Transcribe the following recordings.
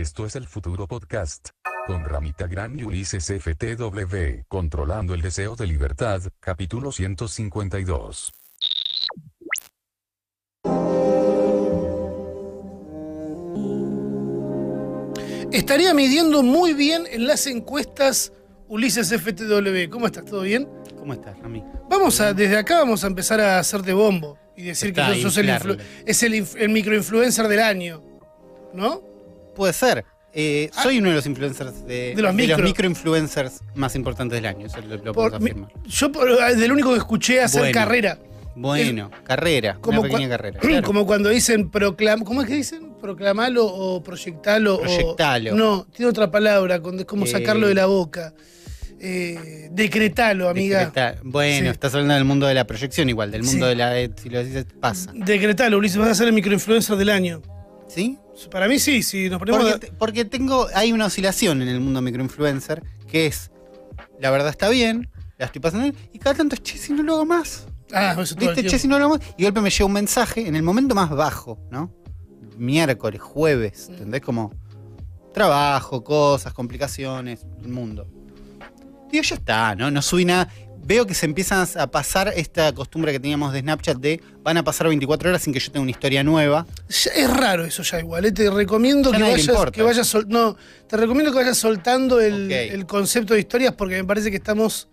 Esto es el futuro podcast. Con Ramita Gran y Ulises FTW. Controlando el deseo de libertad. Capítulo 152. Estaría midiendo muy bien en las encuestas Ulises FTW. ¿Cómo estás? ¿Todo bien? ¿Cómo estás, Rami? Vamos a, desde acá vamos a empezar a hacerte bombo y decir Está, que sos el, es microinfluencer del año. ¿No? Puede ser. Eh, soy uno de los influencers de, Ah. De los micro. microinfluencers más importantes del año, eso lo, lo Por- puedo afirmar. yo por- del único que escuché hacer Bueno. carrera. Bueno, carrera, Como, una pequeña carrera. claro. como cuando dicen proclam, ¿cómo es que dicen? Proclamalo o proyectalo. o- Proyectalo. no, tiene otra palabra, es como Eh, sacarlo de la boca. Eh, decretalo, amiga. Decreta- Bueno, Sí. estás hablando del mundo de la proyección igual, del mundo Sí. de la... eh, Si lo dices, pasa. Decretalo, Ulises, vas a ser el microinfluencer del año. ¿Sí? Para mí sí, si nos ponemos... Porque, te- porque tengo, hay una oscilación en el mundo microinfluencer que es, la verdad está bien, la estoy pasando bien, y cada tanto es, che, si no lo hago más. Ah, eso ¿Viste? Che, si no lo hago más. Y de golpe me llega un mensaje en el momento más bajo, ¿no? Miércoles, jueves, ¿entendés? Como trabajo, cosas, complicaciones, el mundo. Digo, ya está, ¿no? No subí nada. Veo que se empiezan a pasar esta costumbre que teníamos de Snapchat de van a pasar 24 horas sin que yo tenga una historia nueva. Ya es raro eso ya igual, ¿eh? te recomiendo Ya que vayas, que vayas sol- no, te recomiendo que vayas soltando el, el concepto de historias porque me parece que estamos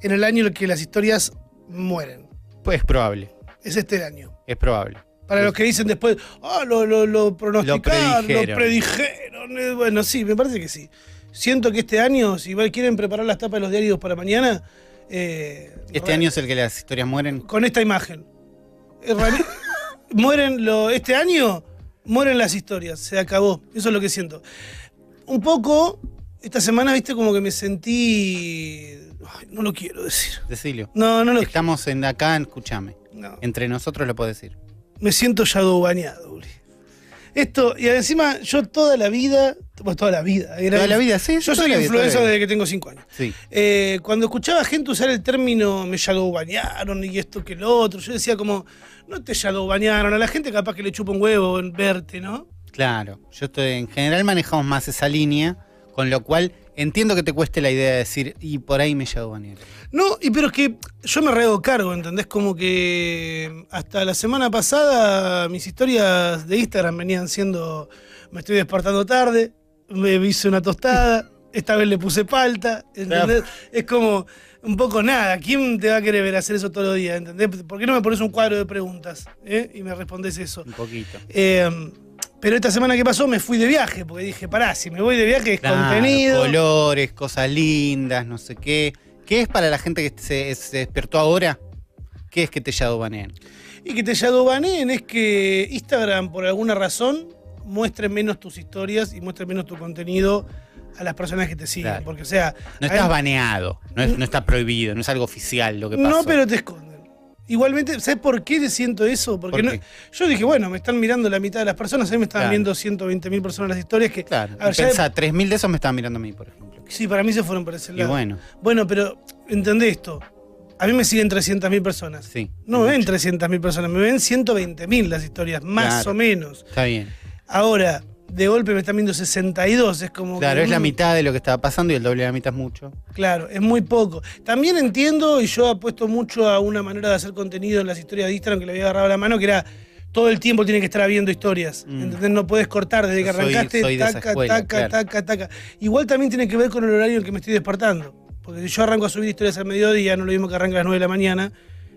en el año en el que las historias mueren. Pues es probable, Es este el año. es probable. Para los que dicen después, ah, lo, lo, lo pronosticaron, lo predijeron. predijeron. Eh, Bueno, sí, me parece que sí. Siento que este año, si igual quieren preparar las tapas de los diarios para mañana, eh, Este año es el que las historias mueren. con esta imagen. Mueren lo, este año, mueren las historias, se acabó. Eso es lo que siento. Un poco, esta semana, viste, como que me sentí. ay, no lo quiero decir. Decilio. No, no lo Estamos en acá, escúchame. no. Entre nosotros lo puedo decir. Me siento shadow bañado, Uli. Esto, y encima, yo toda la vida, pues toda la vida, era- Toda la vida, sí. Yo soy influencer desde que tengo 5 años. Sí. Eh, cuando escuchaba gente usar el término me shadow bañaron y esto que lo otro, yo decía como, no te shadow bañaron, a la gente capaz que le chupa un huevo en verte, ¿no? Claro, yo estoy, en general manejamos más esa línea, con lo cual entiendo que te cueste la idea de decir, y por ahí me llevo Daniel. No, y pero es que yo me rego cargo, ¿entendés? Como que hasta la semana pasada mis historias de Instagram venían siendo, me estoy despertando tarde, me hice una tostada, esta vez le puse palta, ¿entendés? Es como un poco nada, ¿quién te va a querer ver hacer eso todos los días, ¿entendés? ¿Por qué no me pones un cuadro de preguntas eh? y me respondes eso? Un poquito. Eh, pero esta semana que pasó me fui de viaje, porque dije, pará, si me voy de viaje es Claro, contenido. colores, cosas lindas, no sé qué. ¿Qué es para la gente que se, se despertó ahora? ¿Qué es que te shadowbanean? Y que te shadowbaneen es que Instagram, por alguna razón, muestre menos tus historias y muestre menos tu contenido a las personas que te siguen. Claro. Porque, o sea. No hay- estás baneado, no, es- no está prohibido, no es algo oficial lo que pasó. No, pero te esconden. Igualmente, ¿sabes por qué siento eso? Porque ¿Por no- qué? yo dije, bueno, me están mirando la mitad de las personas, a mí me estaban Claro. viendo 120 mil personas las historias que. Claro, A ver, pensá, 3.000 de esos me estaban mirando a mí, por ejemplo. sí, para mí se fueron por ese Y lado. bueno, Bueno, pero entendé esto. A mí me siguen 300 mil personas. sí. No me ven mucho. 300 mil personas, me ven 120 mil las historias, más Claro. o menos. Está bien. Ahora, de golpe me están viendo 62, es como. Claro, que, es la mitad de lo que estaba pasando y el doble de la mitad es mucho. Claro, es muy poco. También entiendo, y yo apuesto mucho a una manera de hacer contenido en las historias de Instagram que le había agarrado la mano, que era todo el tiempo tiene que estar habiendo historias. Mm. ¿Entendés? No puedes cortar desde que soy- arrancaste, soy esa taca, escuela, taca, claro. taca, taca. Igual también tiene que ver con el horario en que me estoy despertando. Porque si yo arranco a subir historias al mediodía, no lo mismo que arranca a las 9 de la mañana.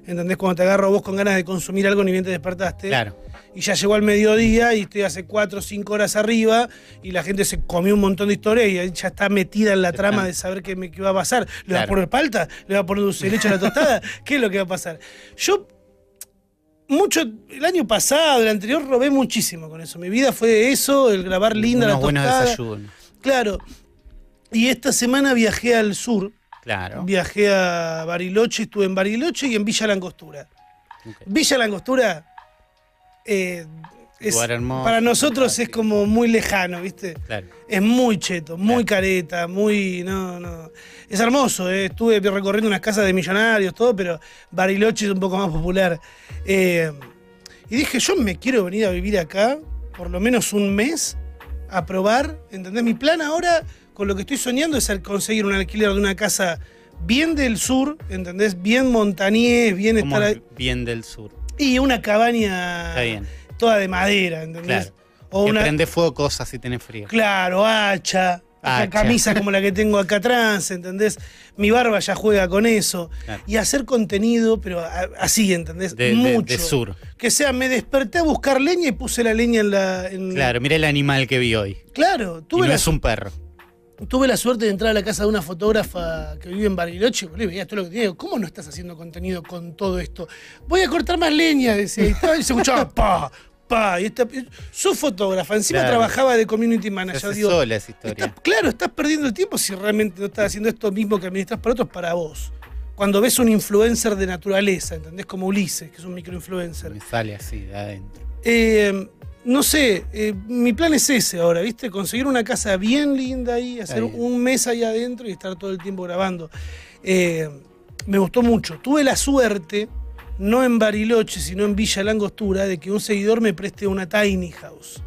¿Entendés? Cuando te agarro vos con ganas de consumir algo ni bien te despertaste. Claro. Y ya llegó al mediodía y estoy hace 4 o 5 horas arriba y la gente se comió un montón de historias y ya está metida en la trama de saber qué, me, qué va a pasar. ¿Le va a Claro. poner palta? ¿Le va a poner dulce leche a la tostada? ¿Qué es lo que va a pasar? Yo, mucho, el año pasado, el anterior, robé muchísimo con eso. Mi vida fue eso, el grabar linda Unos la buenos tostada. desayunos. Claro. Y esta semana viajé al sur, Claro. viajé a Bariloche, estuve en Bariloche y en Villa Langostura. Ok. Villa Langostura eh, es- hermoso, para nosotros es como muy lejano, ¿viste? Claro. Es muy cheto, muy Claro. careta, muy. No, no. Es hermoso, eh. estuve recorriendo unas casas de millonarios, todo, pero Bariloche es un poco más popular. Eh, y dije, yo me quiero venir a vivir acá, por lo menos un mes, a probar, ¿entendés? Mi plan ahora, con lo que estoy soñando, es conseguir un alquiler de una casa bien del sur, ¿entendés? Bien montañés, bien estar ahí. bien del sur. Y una cabaña bien. toda de madera, ¿entendés? Claro. O que una, prende fuego cosas si tenés frío. Claro, hacha. camisa como la que tengo acá atrás, ¿entendés? Mi barba ya juega con eso. Claro. Y hacer contenido, pero así, ¿entendés? De, Mucho. de sur. Que sea, me desperté a buscar leña y puse la leña en la. en- Claro, mira el animal que vi hoy. Claro, Y tuve no la, es un perro. Tuve la suerte de entrar a la casa de una fotógrafa que vive en Bariloche. boludo, veía todo lo que tenía. ¿Cómo no estás haciendo contenido con todo esto? Voy a cortar más leña, decía. Y, estaba- y se escuchaba pa, pa. Y esta, su fotógrafa, encima Claro. trabajaba de community manager. Digo, sola esa historia. Claro, estás perdiendo el tiempo si realmente no estás haciendo esto mismo que administras para otros para vos. Cuando ves un influencer de naturaleza, ¿entendés? Como Ulises, que es un microinfluencer. Me sale así de adentro. Eh, no sé, eh, mi plan es ese ahora, ¿viste? Conseguir una casa bien linda ahí, hacer un mes ahí adentro y estar todo el tiempo grabando. Eh, me gustó mucho. Tuve la suerte, no en Bariloche, sino en Villa Langostura, de que un seguidor me preste una tiny house.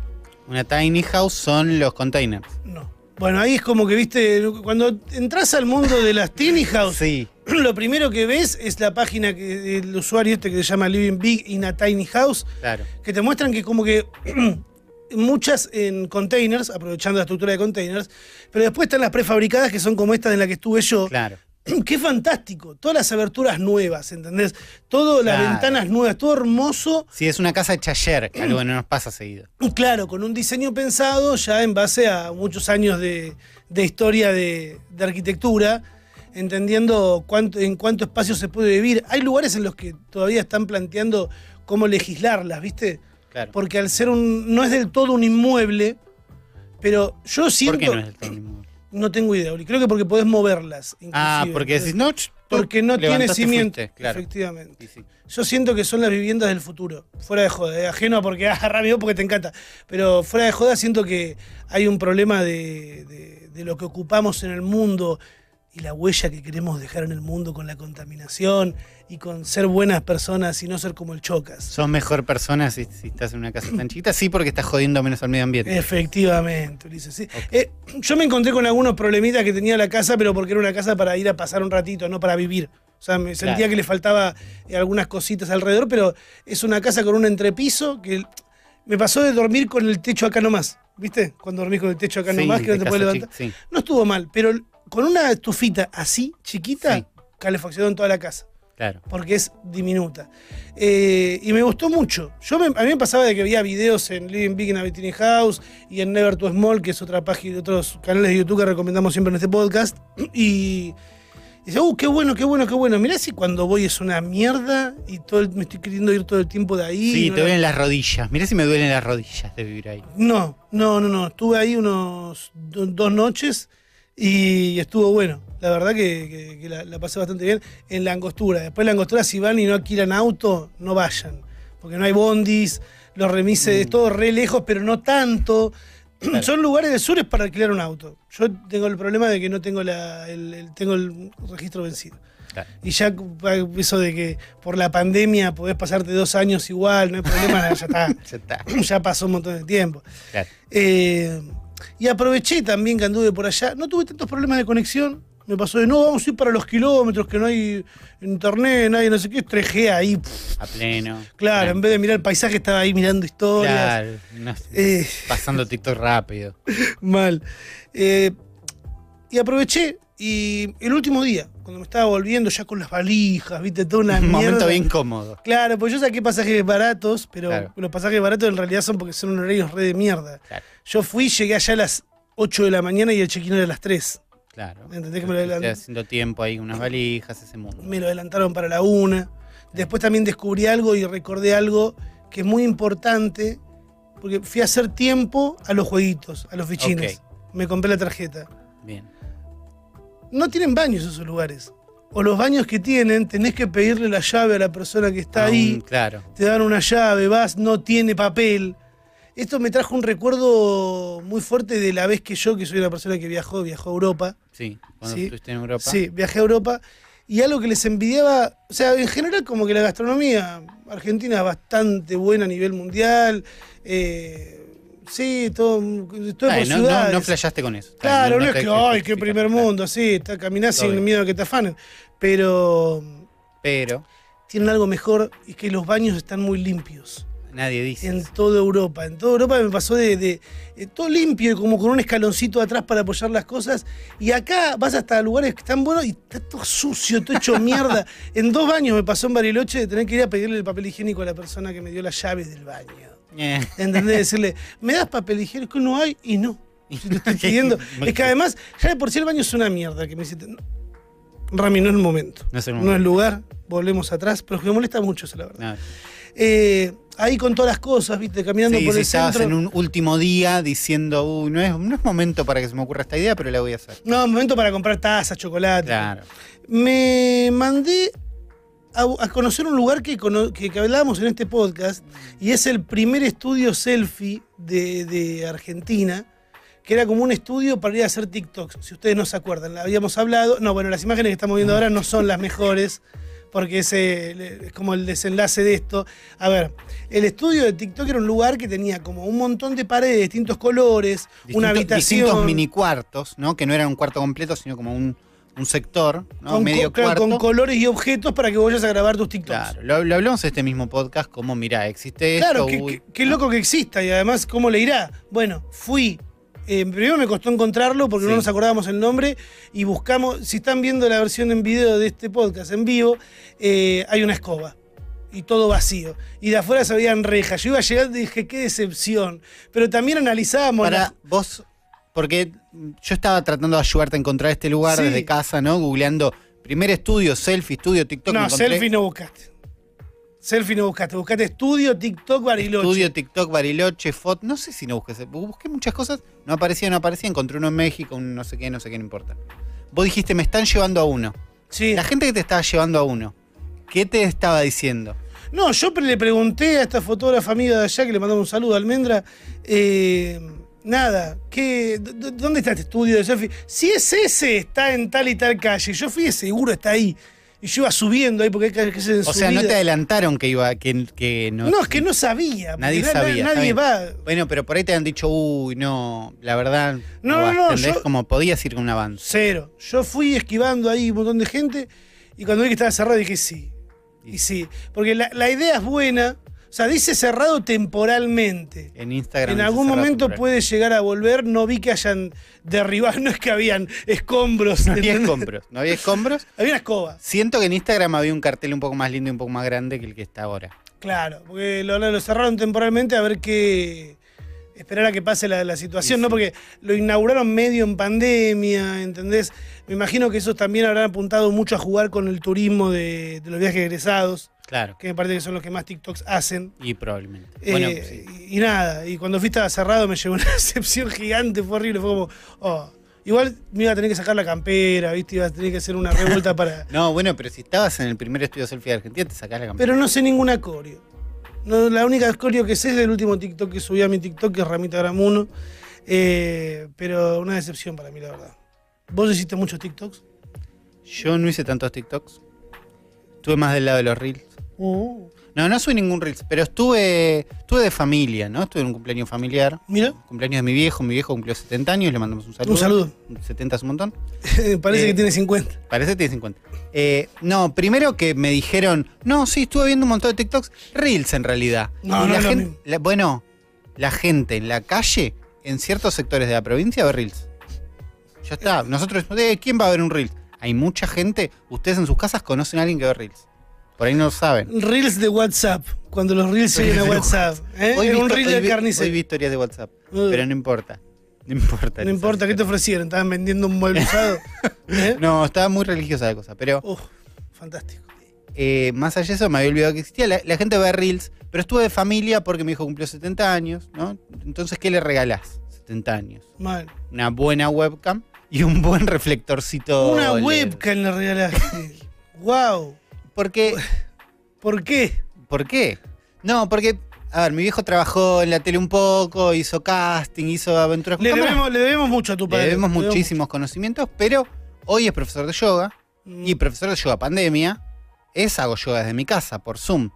Una tiny house son los containers. No. Bueno, ahí es como que, viste, cuando entras al mundo de las tiny house, Sí, lo primero que ves es la página que, del usuario este que se llama Living Big in a Tiny House, claro. que te muestran que como que muchas en containers, aprovechando la estructura de containers, pero después están las prefabricadas que son como esta en la que estuve yo. Claro. Qué fantástico, todas las aberturas nuevas, ¿entendés? Todas las ventanas nuevas, todo hermoso, Sí, es una casa hecha ayer, algo que no nos pasa seguido. claro, con un diseño pensado ya en base a muchos años de, de historia de, de arquitectura, entendiendo cuánto, en cuánto espacio se puede vivir. Hay lugares en los que todavía están planteando cómo legislarlas, ¿viste? Claro. Porque al ser un. no es del todo un inmueble, pero yo siento. ¿Por qué no es el tiny inmueble? No tengo idea. Creo que porque podés moverlas. Ah, inclusive. porque decís, no, Porque no tiene cimiento. fuiste, claro. Efectivamente. Sí, sí. Yo siento que son las viviendas del futuro. Fuera de joda. eh, Ajeno a porque ah, rápido porque te encanta. Pero fuera de joda siento que hay un problema de, de- de lo que ocupamos en el mundo y la huella que queremos dejar en el mundo con la contaminación y con ser buenas personas y no ser como el chocas. Sos mejor persona si, si estás en una casa tan chiquita, sí, porque estás jodiendo menos al medio ambiente. Efectivamente, Ulises. sí. Eh, yo me encontré con algunos problemitas que tenía la casa, pero porque era una casa para ir a pasar un ratito, no para vivir. O sea, me sentía Claro. que le faltaba eh, algunas cositas alrededor, pero es una casa con un entrepiso que me pasó de dormir con el techo acá nomás. ¿Viste? Cuando dormís con el techo acá Sí, nomás, que no te puedes levantar. sí. No estuvo mal, pero con una estufita así, chiquita, Sí. en toda la casa Claro. porque es diminuta. Eh, y me gustó mucho. Yo me- a mí me pasaba de que veía videos en Living Big in a Tiny House y en Never Too Small, que es otra página, otros canales de YouTube que recomendamos siempre en este podcast. Y, y decía, uh, qué bueno, qué bueno, qué bueno. Mirá si cuando voy es una mierda y todo el- me estoy queriendo ir todo el tiempo de ahí. Sí, no te la- duelen las rodillas. Mirá si me duelen las rodillas de vivir ahí. no, no, no, no. Estuve ahí unos do- dos noches y estuvo bueno. La verdad que, que- que la, la pasé bastante bien en la angostura. Después la angostura, si van y no alquilan auto, no vayan. Porque no hay bondis, los remises, es todo re lejos, pero no tanto. Son lugares del sur es para alquilar un auto. Yo tengo el problema de que no tengo la, el, el- tengo el registro vencido. Claro. Y ya eso de que por la pandemia podés pasarte dos años igual, no hay problema, ya está. Ya está. ya pasó un montón de tiempo. Claro. Eh, y aproveché también que anduve por allá. No tuve tantos problemas de conexión. Me pasó de no, vamos a ir para los kilómetros, que no hay internet, nadie, no sé qué. 3G ahí. pff, A pleno. claro, en vez de mirar el paisaje, estaba ahí mirando historias. Claro. no Eh, pasando TikTok rápido. mal. Eh, y aproveché. Y el último día, cuando me estaba volviendo ya con las valijas, viste, toda una Un mierda. momento bien cómodo. Claro, pues yo saqué pasajes baratos, pero Claro. los pasajes baratos en realidad son porque son horarios re de mierda. Claro. Yo fui, llegué allá a las 8 de la mañana y el check-in era a las 3. Claro. ¿Entendés que me lo adelanté? haciendo tiempo ahí, unas valijas, ese mundo. Me lo adelantaron para la 1. Después también descubrí algo y recordé algo que es muy importante, porque fui a hacer tiempo a los jueguitos, a los fichines. Me compré la tarjeta. Bien. No tienen baños esos lugares. O los baños que tienen, tenés que pedirle la llave a la persona que está ahí. Aún, claro. te dan una llave, vas, no tiene papel. Esto me trajo un recuerdo muy fuerte de la vez que yo, que soy una persona que viajó, viajó a Europa. Sí. Cuando Sí. estuviste en Europa. Sí, viajé a Europa. Y algo que les envidiaba, o sea, en general como que la gastronomía argentina es bastante buena a nivel mundial. eh, Sí, todo, todo Ay, por no, no, ciudades. no flasheaste con eso. Claro, no, es que, ay, qué primer mundo, sí, está caminás sin miedo a que te afanen. Pero Pero tienen algo mejor y que los baños están muy limpios. nadie dice. En toda Europa. En toda Europa me pasó de, de- de todo limpio y como con un escaloncito atrás para apoyar las cosas. Y acá vas hasta lugares que están buenos y está todo sucio, todo hecho mierda. En dos baños me pasó en Bariloche de tener que ir a pedirle el papel higiénico a la persona que me dio las llaves del baño. Eh, ¿Entendés? Decirle, ¿me das papel higiénico? No hay y no. Si te estoy pidiendo. Es que además, ya de por sí el baño es una mierda. Que me "No, Rami, no es el momento. No es el No es momento. lugar. Volvemos atrás. Pero es que me molesta mucho eso, la verdad. Eh, ahí con todas las cosas, viste, caminando Sí, por si el estabas centro. en un último día diciendo, uy, no es, no es momento para que se me ocurra esta idea, pero la voy a hacer. No, momento para comprar tazas, chocolate. Claro. Me mandé a, a conocer un lugar que, que, que hablábamos en este podcast y es el primer estudio selfie de, de Argentina, que era como un estudio para ir a hacer TikToks. Si ustedes no se acuerdan, habíamos hablado. No, bueno, las imágenes que estamos viendo ahora no son las mejores. Porque es, eh, es como el desenlace de esto. A ver, el estudio de TikTok era un lugar que tenía como un montón de paredes de distintos colores, una habitación. Distintos mini cuartos, ¿no? Que no era un cuarto completo, sino como un, un sector, ¿no? con, Medio co- claro, cuarto. con colores y objetos para que vayas a grabar tus TikToks. Claro, lo, lo hablamos en este mismo podcast como, mira, existe Claro, esto. uy, qué- loco que exista y además cómo le irá. Bueno, fui. eh, primero me costó encontrarlo porque no nos acordábamos el nombre y buscamos, si están viendo la versión en video de este podcast en vivo, eh, hay una escoba y todo vacío. Y de afuera se veían rejas. Yo iba llegando y dije, qué decepción. Pero también analizábamos... Para la- vos, porque yo estaba tratando de ayudarte a encontrar este lugar Sí. desde casa, ¿no? Googleando primer estudio, selfie, estudio, TikTok. no, selfie no buscaste. Selfie no buscaste. Buscaste estudio, TikTok, Bariloche. Estudio, TikTok, Bariloche, FOT. No sé si no busqué. Busqué muchas cosas. No aparecía, no aparecía. Encontré uno en México, un no sé qué, no sé qué, no importa. Vos dijiste, me están llevando a uno. Sí. La gente que te estaba llevando a uno, ¿qué te estaba diciendo? No, yo le pregunté a esta fotógrafa amiga de allá, que le mandamos un saludo, Almendra, eh, nada, ¿qué, ¿dónde está este estudio de selfie? Si es ese, está en tal y tal calle. Yo fui, seguro está ahí. Y yo iba subiendo ahí porque hay calles que se O sea, no te adelantaron que iba, que, que no. No, es que no sabía. Nadie na- sabía, Nadie va. Bueno, pero por ahí te han dicho, uy, no, la verdad. No, vas", no, no, ¿entendés? yo- Como podías ir con un avance. Cero. Yo fui esquivando ahí un montón de gente y cuando vi que estaba cerrado dije sí. Y sí. Porque la, la idea es buena. O sea, dice cerrado temporalmente. En Instagram. En algún momento puede llegar a volver. No vi que hayan derribado, no es que habían escombros. No había ¿entendés? escombros. No había escombros. Había una escoba, Siento que en Instagram había un cartel un poco más lindo y un poco más grande que el que está ahora. claro. Porque lo, lo cerraron temporalmente a ver qué. Esperar a que pase la, la situación, Sí, ¿no? Porque lo inauguraron medio en pandemia, ¿entendés? Me imagino que esos también habrán apuntado mucho a jugar con el turismo de, de los viajes egresados, Claro. que me parece que son los que más TikToks hacen. Y probablemente. Eh, bueno, sí. y, y nada, y cuando fui estaba cerrado me llevó una decepción gigante, fue horrible, fue como, oh. Igual me iba a tener que sacar la campera, ¿viste? Iba a tener que hacer una revuelta para... No, bueno, pero si estabas en el primer estudio selfie de Argentina, te sacás la campera. Pero no sé ninguna coreo. No, la única coreo que sé es del último TikTok que subí a mi TikTok, que es Ramita Gram 1. Eh, pero una decepción para mí, la verdad. ¿Vos hiciste muchos TikToks? Yo no hice tantos TikToks. Estuve más del lado de los Reels. Uh, No, no subí ningún Reels, pero estuve, estuve de familia, ¿no? Estuve en un cumpleaños familiar. mira, Cumpleaños de mi viejo, mi viejo cumplió 70 años, le mandamos un saludo. un saludo. 70 es un montón. Parece Eh, que tiene 50. Parece que tiene 50. Eh, no, primero que me dijeron, no, sí, estuve viendo un montón de TikToks, Reels en realidad. No, Y no la gente, la- bueno, la gente en la calle, en ciertos sectores de la provincia, ve Reels. Ya está. Nosotros, eh, ¿quién va a ver un Reels? Hay mucha gente, ustedes en sus casas conocen a alguien que ve Reels. Por ahí no lo saben. Reels de WhatsApp, cuando los Reels lleguen a WhatsApp. ¿eh? Hoy Era un Reel hoy de vi- carnicero. Hoy vi historias de WhatsApp, Uh. pero no importa. No importa. No importa, ¿qué te ofrecieron? ¿Estaban vendiendo un mueble usado? ¿Eh? No, estaba muy religiosa la cosa, pero Uf, fantástico. eh, más allá de eso me había olvidado que existía. La, la gente ve Reels, pero estuve de familia porque mi hijo cumplió 70 años, ¿no? Entonces, ¿qué le regalás? 70 años. Mal. Una buena webcam y un buen reflectorcito. Una LED. webcam le regalaste. wow. Porque, ¿Por qué? ¿Por qué? No, porque, a ver, mi viejo trabajó en la tele un poco, hizo casting, hizo aventuras con Le cámara. debemos, le debemos mucho a tu Le padre. debemos Le debemos- muchísimos conocimientos, pero hoy es profesor de yoga Mm. y profesor de yoga pandemia. Es hago yoga desde mi casa, por Zoom.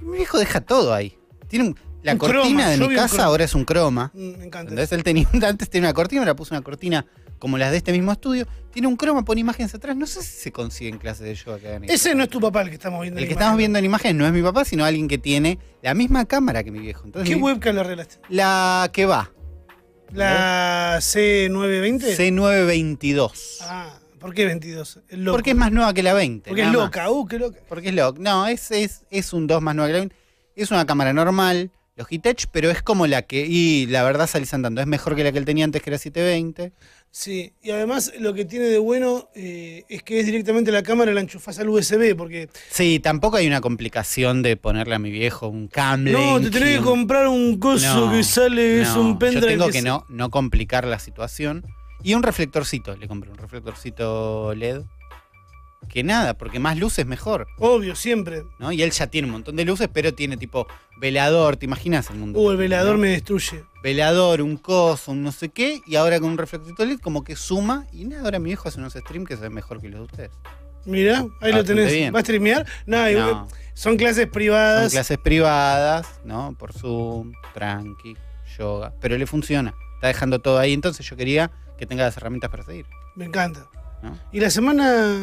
Mi viejo deja todo ahí. Tiene un- La Un cortina croma, de yo mi casa ahora es un croma. Mm, Me encanta. ¿Entendés? Él tenía, antes tenía una cortina, me la puso una cortina como las de este mismo estudio. Tiene un croma, pone imágenes atrás. No sé si se consiguen clases de yoga que hagan eso. Ese no es tu papá el que estamos viendo. El en que imagen. estamos viendo en imagen no es mi papá, sino alguien que tiene la misma cámara que mi viejo. Entonces, ¿Qué mi- webcam le arreglaste? La que va, ¿La C920? C922. Ah, ¿por qué 22? Es loco. Porque es más nueva que la 20. Porque es nada más. loca, uh, qué loca. Porque es loca. No, es, es, es un 2 más nueva que la 20. Es una cámara normal, Logitech, pero es como la que. Y la verdad salís andando. Es mejor que la que él tenía antes, que era 720. Sí, y además lo que tiene de bueno eh, es que es directamente la cámara, la enchufás al USB, porque Sí, tampoco hay una complicación de ponerle a mi viejo un cable. no, te tenés que comprar un coso No, que sale, es un pendrive. Yo tengo que se- no, no complicar la situación. Y un reflectorcito, le compré un reflectorcito LED. Que nada, porque más luz es mejor, Obvio, siempre. ¿no? Y él ya tiene un montón de luces, pero tiene tipo velador, ¿te imaginas el mundo? Uh, el velador no? me destruye. Velador, un coso, un no sé qué, y ahora con un reflectorcito LED como que suma, y nada, ahora mi viejo hace unos streams que se ven mejor que los de ustedes. Mirá, ahí lo tenés. bien. ¿Va a streamear? Igual- No, son clases son privadas. clases privadas, ¿no? Por Zoom, tranqui, yoga, pero le funciona, está dejando todo ahí, entonces yo quería que tenga las herramientas para seguir. Me encanta. ¿No? Y la semana.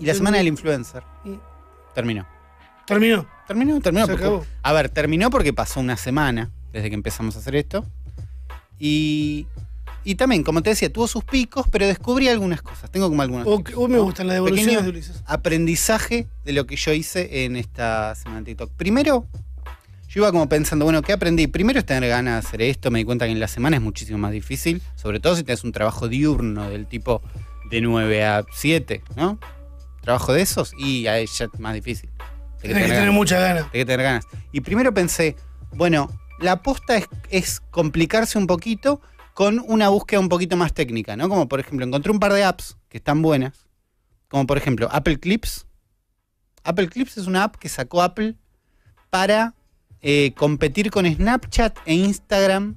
Y la semana del influencer. Mm. Terminó. Terminó. Terminó, terminó. Se porque- acabó. a ver, terminó porque pasó una semana desde que empezamos a hacer esto. Y, y también, como te decía, tuvo sus picos, pero descubrí algunas cosas. Tengo como algunas. O, o me gustan las devoluciones Pequeño de Ulises. aprendizaje de lo que yo hice en esta semana de TikTok. Primero, yo iba como pensando, bueno, ¿qué aprendí? Primero es tener ganas de hacer esto. Me di cuenta que en la semana es muchísimo más difícil, sobre todo si tienes un trabajo diurno del tipo de 9 a 7, ¿no? Trabajo de esos y ahí ya es más difícil. Tenés que tener ganas. mucha ganas. Hay que tener ganas. Y primero pensé, bueno, la aposta es, es complicarse un poquito con una búsqueda un poquito más técnica, ¿no? Como por ejemplo, encontré un par de apps que están buenas, como por ejemplo Apple Clips. Apple Clips es una app que sacó Apple para eh, competir con Snapchat e Instagram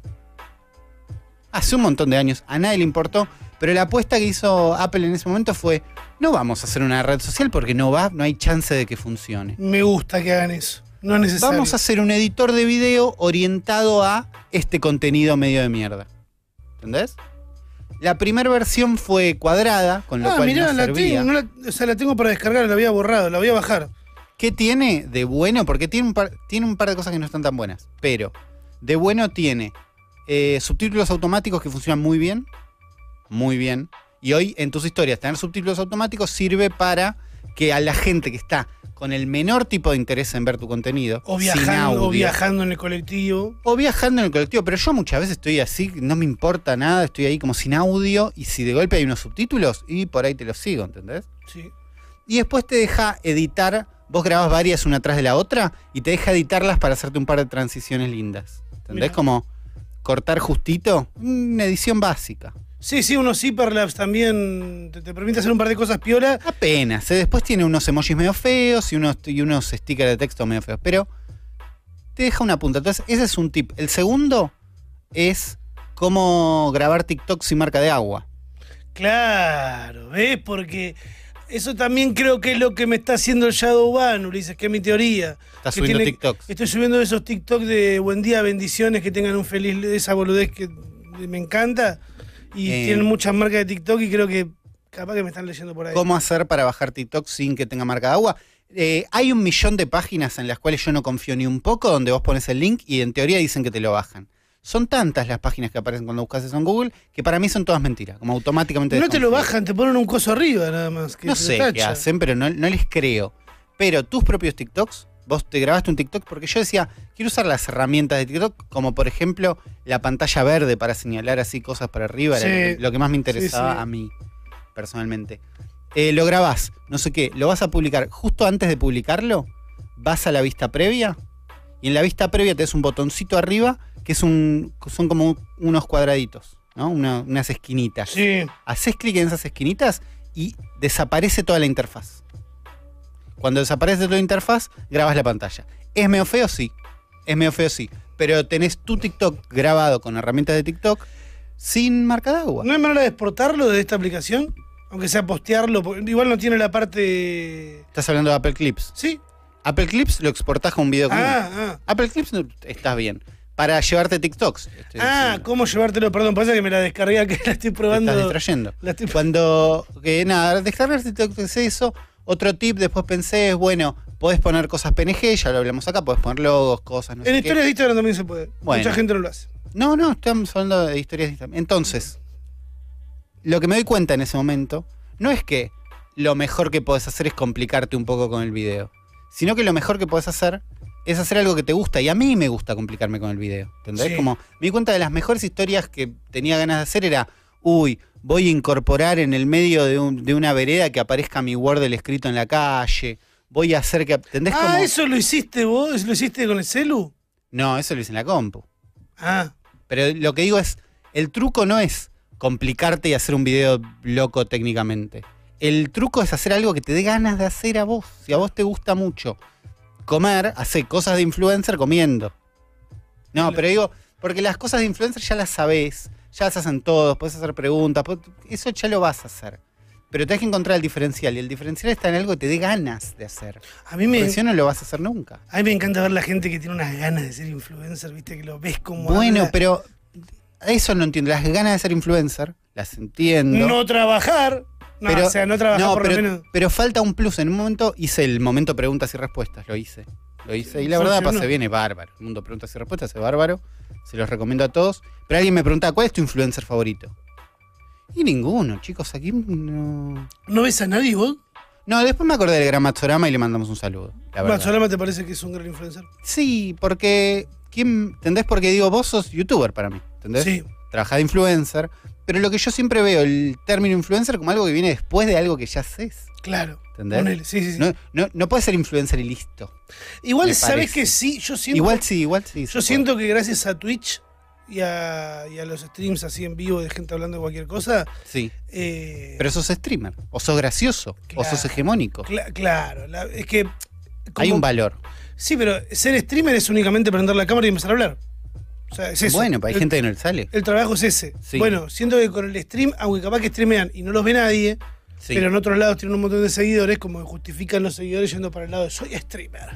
hace un montón de años. A nadie le importó, pero la apuesta que hizo Apple en ese momento fue, no vamos a hacer una red social porque no va, no hay chance de que funcione. Me gusta que hagan eso. No es necesario. Vamos a hacer un editor de video orientado a este contenido medio de mierda. ¿Entendés? La primera versión fue cuadrada, con lo Ah, cual mirá, no la servía. tengo, no la- o sea, la tengo para descargar, la había borrado, la voy a bajar. ¿Qué tiene de bueno? Porque tiene un, par, tiene un par de cosas que no están tan buenas. Pero de bueno tiene eh, subtítulos automáticos que funcionan muy bien. Muy bien. Y hoy en tus historias tener subtítulos automáticos sirve para que a la gente que está con el menor tipo de interés en ver tu contenido, O viajando, o viajando en el colectivo. O viajando en el colectivo, pero yo muchas veces estoy así, no me importa nada, estoy ahí como sin audio y si de golpe hay unos subtítulos y por ahí te los sigo, ¿entendés? Sí. Y después te deja editar, vos grabás varias una atrás de la otra y te deja editarlas para hacerte un par de transiciones lindas, ¿entendés? Mirá. Como cortar justito, una edición básica. Sí, sí, unos hiperlapse también te, te permite hacer un par de cosas piola. Apenas, ¿eh? después tiene unos emojis medio feos y unos, y unos stickers de texto medio feos, pero te deja una punta. Entonces, ese es un tip. El segundo es cómo grabar TikTok sin marca de agua. Claro, ¿ves? Porque eso también creo que es lo que me está haciendo el Shadowban, Ulises, que es mi teoría. Estás subiendo tiene- TikToks. Estoy subiendo esos TikTok de buen día, bendiciones, que tengan un feliz, esa boludez que me encanta. Y Eh. tienen muchas marcas de TikTok y creo que capaz que me están leyendo por ahí. ¿Cómo hacer para bajar TikTok sin que tenga marca de agua? Eh, hay un millón de páginas en las cuales yo no confío ni un poco, donde vos pones el link y en teoría dicen que te lo bajan. Son tantas las páginas que aparecen cuando buscas eso en Google que para mí son todas mentiras, como automáticamente. No te lo bajan, te ponen un coso arriba nada más. que No sé tacha. qué hacen, pero no, no les creo. Pero tus propios TikToks, vos te grabaste un TikTok porque yo decía, quiero usar las herramientas de TikTok, como por ejemplo la pantalla verde para señalar así cosas para arriba, era Sí. lo, que, lo que más me interesaba Sí, sí. a mí, personalmente. Eh, lo grabás, no sé qué, lo vas a publicar. Justo antes de publicarlo, vas a la vista previa y en la vista previa te das un botoncito arriba que es un, son como unos cuadraditos, ¿no? Una- unas esquinitas Sí. haces clic en esas esquinitas y desaparece toda la interfaz. Cuando desaparece la interfaz, grabas la pantalla. ¿Es medio feo? Sí. Es medio feo, sí. Pero tenés tu TikTok grabado con herramientas de TikTok sin marca de agua. ¿No hay manera de exportarlo de esta aplicación? Aunque sea postearlo, igual no tiene la parte. Estás hablando de Apple Clips. Sí. Apple Clips lo exportás con un video. Ah, ah. Apple Clips no- estás bien. para llevarte TikToks. Ah, diciendo. ¿cómo llevártelo? Perdón, pasa que me la descargué que la estoy Te probando. estás distrayendo. La estoy- Cuando, que nada, descargar TikTok es eso. Otro tip después pensé es, bueno, podés poner cosas PNG, ya lo hablamos acá, podés poner logos, cosas, no En sé qué. historias de Instagram también se puede. Bueno. Mucha gente no lo hace. No, no, estamos hablando de historias de Instagram. Entonces, lo que me doy cuenta en ese momento no es que lo mejor que podés hacer es complicarte un poco con el video, sino que lo mejor que podés hacer es hacer algo que te gusta. Y a mí me gusta complicarme con el video. ¿Entendés? Sí. Como me di cuenta de las mejores historias que tenía ganas de hacer era, uy, voy a incorporar en el medio de, un- de una vereda que aparezca mi Wordle escrito en la calle. Voy a hacer que. ¿Entendés? Ah, ¿eso lo hiciste vos? ¿Lo hiciste con el celu? No, eso lo hice en la compu. Ah, Pero lo que digo es, el truco no es complicarte y hacer un video loco técnicamente. El truco es hacer algo que te dé ganas de hacer a vos. Si a vos te gusta mucho comer, hacer cosas de influencer comiendo. No, pero digo, porque las cosas de influencer ya las sabés, ya las hacen todos, puedes hacer preguntas, eso ya lo vas a hacer. Pero tenés que encontrar el diferencial, y el diferencial está en algo que te dé ganas de hacer. a mí me, Porque si no, lo vas a hacer nunca. a mí me encanta ver la gente que tiene unas ganas de ser influencer, viste, que lo ves como. Bueno, habla. pero eso no entiendo. Las ganas de ser influencer, las entiendo. No trabajar. No, Pero- o sea, no trabajar No, por lo pero, menos. pero falta un plus. En un momento hice el momento preguntas y respuestas, lo hice. Lo hice. Y la verdad pasé bien, es bárbaro. El mundo preguntas y respuestas es bárbaro. Se los recomiendo a todos. Pero alguien me pregunta, ¿cuál es tu influencer favorito? Y ninguno, chicos, aquí no. ¿No ves a nadie vos? No, después me acordé del gran Matsorama y le mandamos un saludo. La. Matsorama te parece que es un gran influencer. Sí, porque. ¿quién, ¿Entendés? Porque digo, vos sos youtuber para mí. ¿Entendés? Sí. Trabajás de influencer. Pero lo que yo siempre veo, el término influencer como algo que viene después de algo que ya haces. Claro. ¿Entendés? Sí, sí, sí. No, no, no puedes ser influencer y listo. igual, ¿sabes que sí? Yo siento, igual sí, igual sí. yo siento que gracias a Twitch y a, y a los streams así en vivo de gente hablando de cualquier cosa. Sí. eh, Pero sos streamer. O sos gracioso. O sos hegemónico. cla- claro, la- es que. Hay un valor. Sí, pero ser streamer es únicamente prender la cámara y empezar a hablar. O sea, es eso. Bueno, pero hay el, gente que no le sale. el trabajo es ese. Sí. Bueno, siento que con el stream, aunque capaz que streamean y no los ve nadie, Sí. pero en otros lados tienen un montón de seguidores, como que justifican los seguidores yendo para el lado de soy streamer.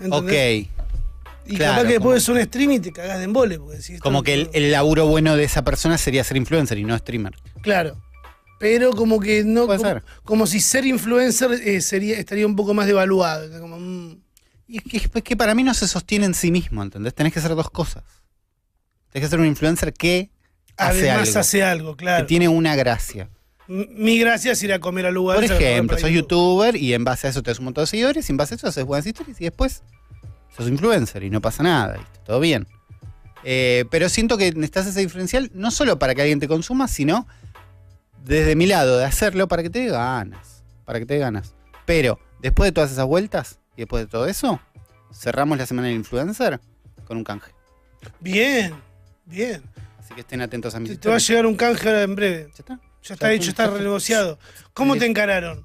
¿Entendés? ok. Y claro, capaz que como- después es un stream y te cagás de embole. Porque decís, Como que el, el laburo bueno de esa persona sería ser influencer y no streamer. Claro. Pero como que no. Puede como, ser. como si ser influencer eh, sería, estaría un poco más devaluado. Como, mm, Y es que, es que para mí no se sostiene en sí mismo, ¿entendés? Tenés que hacer dos cosas. Tenés que ser un influencer que hace además algo. hace algo, que claro. tiene una gracia. Mi gracia es ir a comer al lugar. Por ejemplo, sos YouTube. youtuber y en base a eso te das un montón de seguidores y en base a eso haces buenas historias y después sos influencer y no pasa nada, ¿viste? todo bien. Eh, pero siento que necesitas ese diferencial no solo para que alguien te consuma, sino desde mi lado de hacerlo para que te dé ganas. Para que te dé ganas. Pero después de todas esas vueltas y después de todo eso, cerramos la semana del influencer con un canje. Bien, bien. Así que estén atentos a mis Te, te va a llegar un canje ahora en breve. ¿Ya está? Ya está hecho, está. renegociado. ¿Cómo te encararon?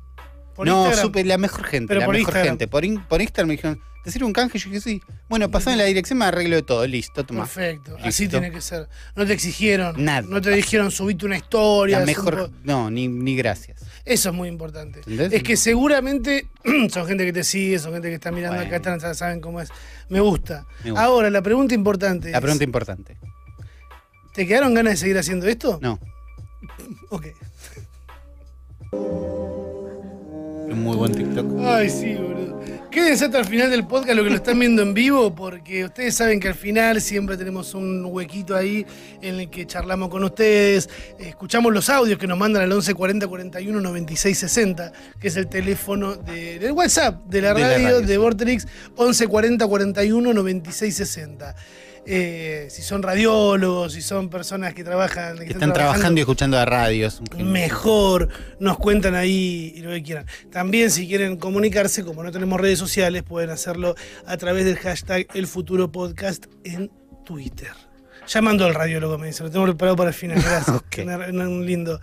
¿Por no, Instagram? supe la mejor gente, Pero la por mejor Instagram. gente. Por, in- por Instagram me dijeron, ¿te sirve un canje? Yo dije, sí. Bueno, pasame la dirección, me arreglo de todo. Listo, toma. Perfecto, así tiene que ser. No te exigieron. Nada. No te dijeron subite una historia. La mejor. No, ni, ni gracias. Eso es muy importante. ¿Entendés? Es que seguramente son gente que te sigue, son gente que está mirando Bueno. acá, están, saben cómo es. Me gusta. Me gusta. Ahora, la pregunta importante La es, pregunta importante. ¿Te quedaron ganas de seguir haciendo esto? No, Ok. un muy buen TikTok. Ay, sí, boludo. Quédense hasta el final del podcast, lo que lo están viendo en vivo, porque ustedes saben que al final siempre tenemos un huequito ahí en el que charlamos con ustedes, escuchamos los audios que nos mandan al 11 40 41 96 60, que es el teléfono de- del WhatsApp de la De la radio radio, de sí. Vorterix, 11 40 41 96 60. Eh, si son radiólogos, si son personas que trabajan, que Que están trabajando y escuchando a radio. es un genio. mejor, nos cuentan ahí y lo que quieran. También si quieren comunicarse, como no tenemos redes sociales, pueden hacerlo a través del hashtag El Futuro Podcast en Twitter. Llamando al radiólogo, me dice, lo tengo preparado para el final, gracias. Un lindo.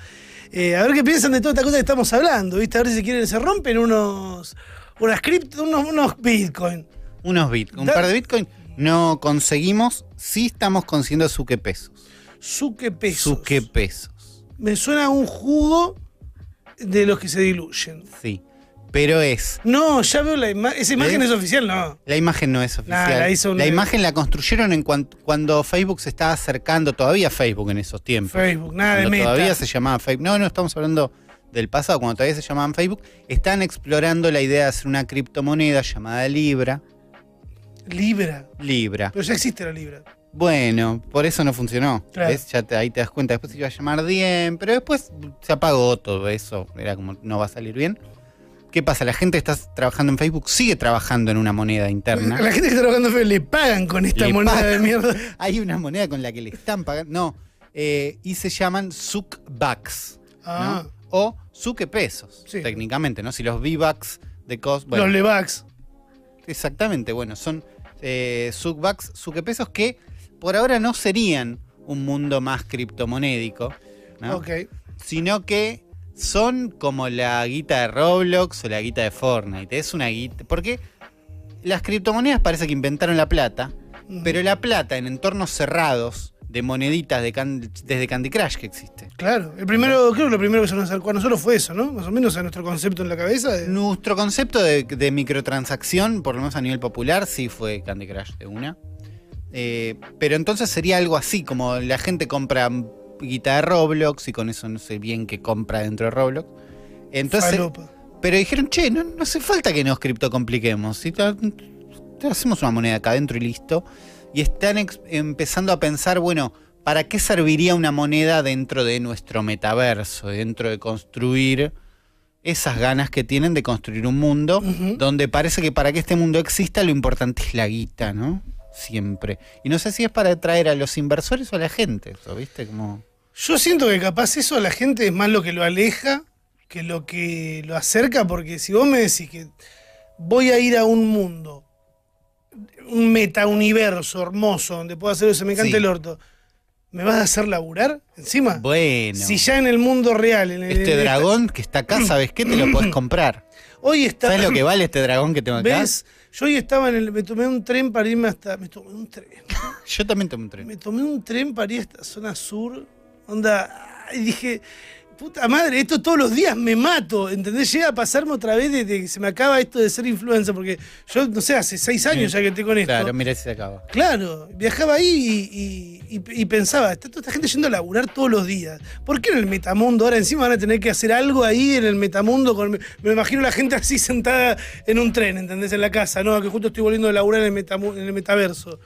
Eh, a ver qué piensan de toda esta cosa que estamos hablando, ¿viste? A ver si quieren, se rompen unos, unas cripto, unos, unos bitcoin. Unos bitcoins. Un par de bitcoins no conseguimos. Sí estamos consiguiendo suque pesos. Suque pesos. Suque pesos. Me suena a un jugo de los que se diluyen. Sí. pero es. No, ya veo la imagen. Esa imagen ¿Ves? es oficial, no. La imagen no es oficial. la hizo imagen la construyeron en cuan- cuando Facebook se estaba acercando, todavía Facebook en esos tiempos. Facebook, nada de meta. todavía se llamaba Facebook. No, no estamos hablando del pasado, cuando todavía se llamaban Facebook. Están explorando la idea de hacer una criptomoneda llamada Libra. Libra. Libra. Pero ya existe la Libra. Bueno, por eso no funcionó. Claro. ¿Ves? Ya te- ahí te das cuenta. Después se iba a llamar Diem, pero después se apagó todo eso. Era como, no va a salir bien. ¿Qué pasa? La gente que está trabajando en Facebook sigue trabajando en una moneda interna. la gente que está trabajando en Facebook le pagan con esta Le moneda pagan. de mierda. Hay una moneda con la que le están pagando. No, eh, y se llaman Zuckbucks. Ah, ¿no? O Zuke pesos, Sí. técnicamente, ¿no? Si los V-Bucks de cost. Bueno, los Levax. Exactamente, bueno, son eh, pesos que por ahora no serían un mundo más criptomonédico, ¿no? Sino que son como la guita de Roblox o la guita de Fortnite. Es una guita. Porque las criptomonedas parece que inventaron la plata, pero la plata en entornos cerrados de moneditas de can- desde Candy Crush que existe. Claro. El primero, creo que lo primero que se nos acercó a nosotros fue eso, ¿no? Más o menos a nuestro concepto en la cabeza. de- Nuestro concepto de, de microtransacción, por lo menos a nivel popular, sí fue Candy Crush de una. Eh, pero entonces sería algo así, como la gente compra guita de Roblox y con eso no sé bien qué compra dentro de Roblox. Entonces, falopa. pero dijeron, che, no, no hace falta que nos criptocompliquemos. Te hacemos una moneda acá adentro y listo. Y están empezando a pensar, bueno, ¿para qué serviría una moneda dentro de nuestro metaverso? Dentro de construir esas ganas que tienen de construir un mundo donde parece que para que este mundo exista lo importante es la guita, ¿no? Siempre. Y no sé si es para atraer a los inversores o a la gente, eso, ¿viste? Como... Yo siento que capaz eso a la gente es más lo que lo aleja que lo que lo acerca, porque si vos me decís que voy a ir a un mundo, un metauniverso hermoso, donde puedo hacer eso, me encanta Sí. el orto, ¿me vas a hacer laburar encima? Bueno. Si ya en el mundo real, en el- Este en dragón que está acá, ¿sabes qué? Te lo podés comprar. hoy está... ¿Sabes lo que vale este dragón que tengo acá? ¿Ves? Yo hoy estaba en el... Me tomé un tren para irme hasta... Me tomé un tren. Yo también tengo un tren. Me tomé un tren para ir a esta zona sur. Onda. Y dije, puta madre, esto todos los días me mato. ¿Entendés? Llega a pasarme otra vez desde que se me acaba esto de ser influencer. Porque yo, no sé, hace seis años ya que estoy con esto. Claro, mira si se acaba. Claro, viajaba ahí y, y- y- y pensaba, está toda esta gente yendo a laburar todos los días. ¿Por qué en el metamundo ahora encima van a tener que hacer algo ahí en el metamundo? Con, me imagino la gente así sentada en un tren, ¿entendés? En la casa, ¿no? Que justo estoy volviendo a laburar en el, metamu- en el metaverso.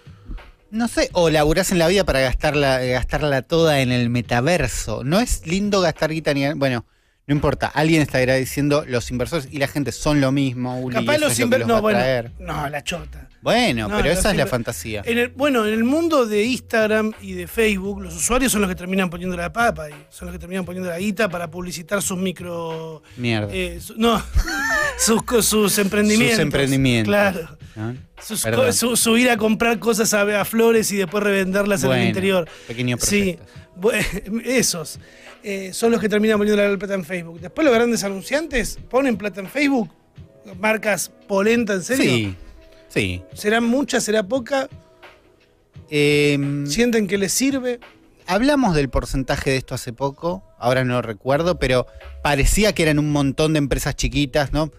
No sé, o laburás en la vida para gastarla, gastarla toda en el metaverso. No es lindo gastar guita ni. Bueno, no importa. Alguien estará diciendo los inversores y la gente son lo mismo. Uli, Capaz los es lo que inver- los No, bueno. traer. No, la chota. Bueno, No, pero esa es la fantasía. En el- bueno, en el mundo de Instagram y de Facebook, los usuarios son los que terminan poniendo la papa y son los que terminan poniendo la guita para publicitar sus micro. Mierda. eh, su- no, sus, sus emprendimientos. Sus emprendimientos. Claro. ¿No? Sus su, su ir a comprar cosas a, a flores y después revenderlas en el interior. Pequeños Sí, esos eh, son los que terminan poniendo la plata en Facebook. Después los grandes anunciantes ponen plata en Facebook. Marcas polenta, ¿en serio? Sí, sí. ¿Será mucha, será poca? Em, ¿Sienten que les sirve? Hablamos del porcentaje de esto hace poco, ahora no lo recuerdo, pero parecía que eran un montón de empresas chiquitas, ¿no?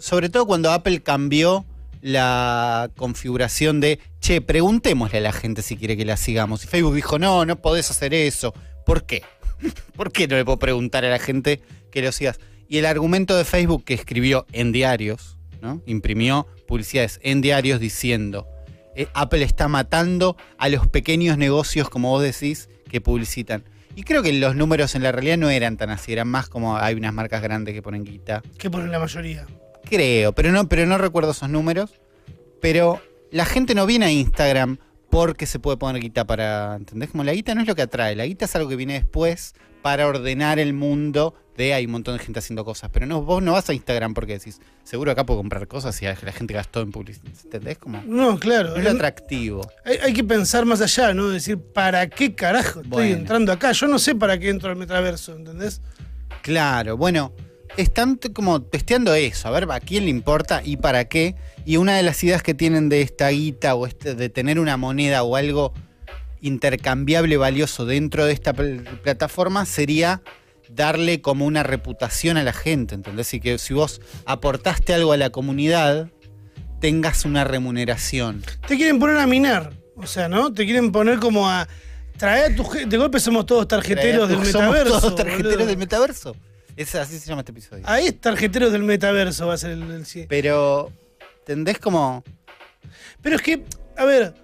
Sobre todo cuando Apple cambió la configuración de, che, preguntémosle a la gente si quiere que la sigamos. Y Facebook dijo, no, no podés hacer eso. ¿Por qué? ¿Por qué no le puedo preguntar a la gente que lo sigas? Y el argumento de Facebook que escribió en diarios, ¿no? Imprimió publicidades en diarios diciendo, eh, Apple está matando a los pequeños negocios, como vos decís, que publicitan. Y creo que los números en la realidad no eran tan así, eran más como hay unas marcas grandes que ponen guita. Que ponen la mayoría. Creo, pero no, pero no recuerdo esos números. Pero la gente no viene a Instagram porque se puede poner guita para. ¿Entendés? Como la guita no es lo que atrae, la guita es algo que viene después para ordenar el mundo de hay un montón de gente haciendo cosas. Pero no, vos no vas a Instagram porque decís, seguro acá puedo comprar cosas y la gente gastó en publicidad. ¿Entendés? Como. No, claro. No es lo atractivo. Hay, hay que pensar más allá, ¿no? Decir, ¿para qué carajo estoy Bueno. entrando acá? Yo no sé para qué entro al metaverso, ¿entendés? Claro, bueno, están como testeando eso, a ver a quién le importa y para qué. Y una de las ideas que tienen de esta guita o este, de tener una moneda o algo intercambiable valioso dentro de esta pl- plataforma sería darle como una reputación a la gente, ¿entendés? Y que si vos aportaste algo a la comunidad, tengas una remuneración. Te quieren poner a minar. O sea, ¿no? Te quieren poner como a. Traer a tu gente. De golpe somos todos tarjeteros del Somos metaverso. todos tarjeteros boludo. del metaverso. Es así se llama este episodio. Ahí es tarjeteros del metaverso, va a ser el, el sí. Pero, ¿entendés como Pero es que, a ver,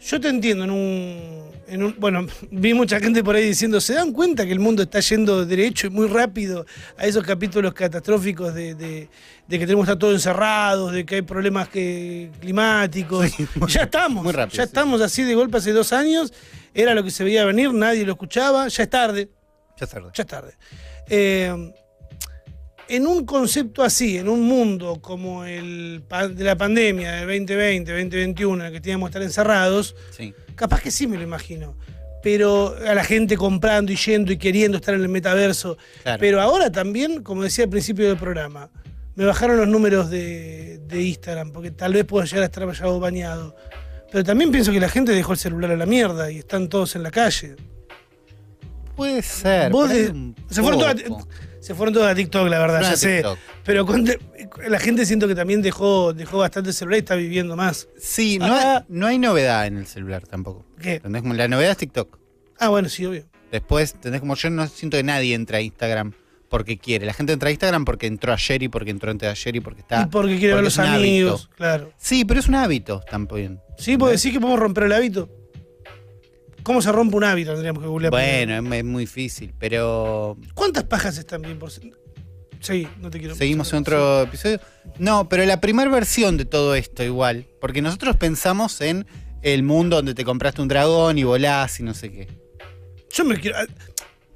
yo te entiendo en un, en un- Bueno, vi mucha gente por ahí diciendo, ¿se dan cuenta que el mundo está yendo derecho y muy rápido a esos capítulos catastróficos de, de- de que tenemos que estar todos encerrados, de que hay problemas que, climáticos? Sí, muy- ya estamos, muy rápido, ya sí. estamos así de golpe hace dos años, era lo que se veía venir, nadie lo escuchaba, ya es tarde. Ya es tarde. Ya es tarde. Eh, en un concepto así, en un mundo como el de la pandemia del 2020, 2021, en el que teníamos que estar encerrados, Sí. capaz que sí me lo imagino. Pero a la gente comprando y yendo y queriendo estar en el metaverso. Claro. Pero ahora también, como decía al principio del programa, me bajaron los números de, de Instagram, porque tal vez pueda llegar a estar bañado. Pero también pienso que la gente dejó el celular a la mierda y están todos en la calle. Puede ser. Vos de- se, fueron poco. se fueron todos a TikTok, la verdad, ya sé. Pero con- la gente siento que también dejó, dejó bastante celular y está viviendo más. Sí, no, hay, no hay novedad en el celular tampoco. ¿Qué? La novedad es TikTok. Ah, bueno, sí, obvio. Después, ¿entendés? Como yo no siento que nadie entra a Instagram porque quiere. La gente entra a Instagram porque entró ayer y porque entró antes de ayer y porque está. y porque quiere ver los amigos, hábito. claro. Sí, pero es un hábito también. Sí, puedo decir que podemos romper el hábito. ¿Cómo se rompe un hábito? Tendríamos que googlear. Bueno, es, es muy difícil, pero ¿Cuántas pajas están bien por Sí, no te quiero. seguimos en otro episodio. No, pero la primera versión de todo esto igual, porque nosotros pensamos en el mundo donde te compraste un dragón y volás y no sé qué. Yo me quiero.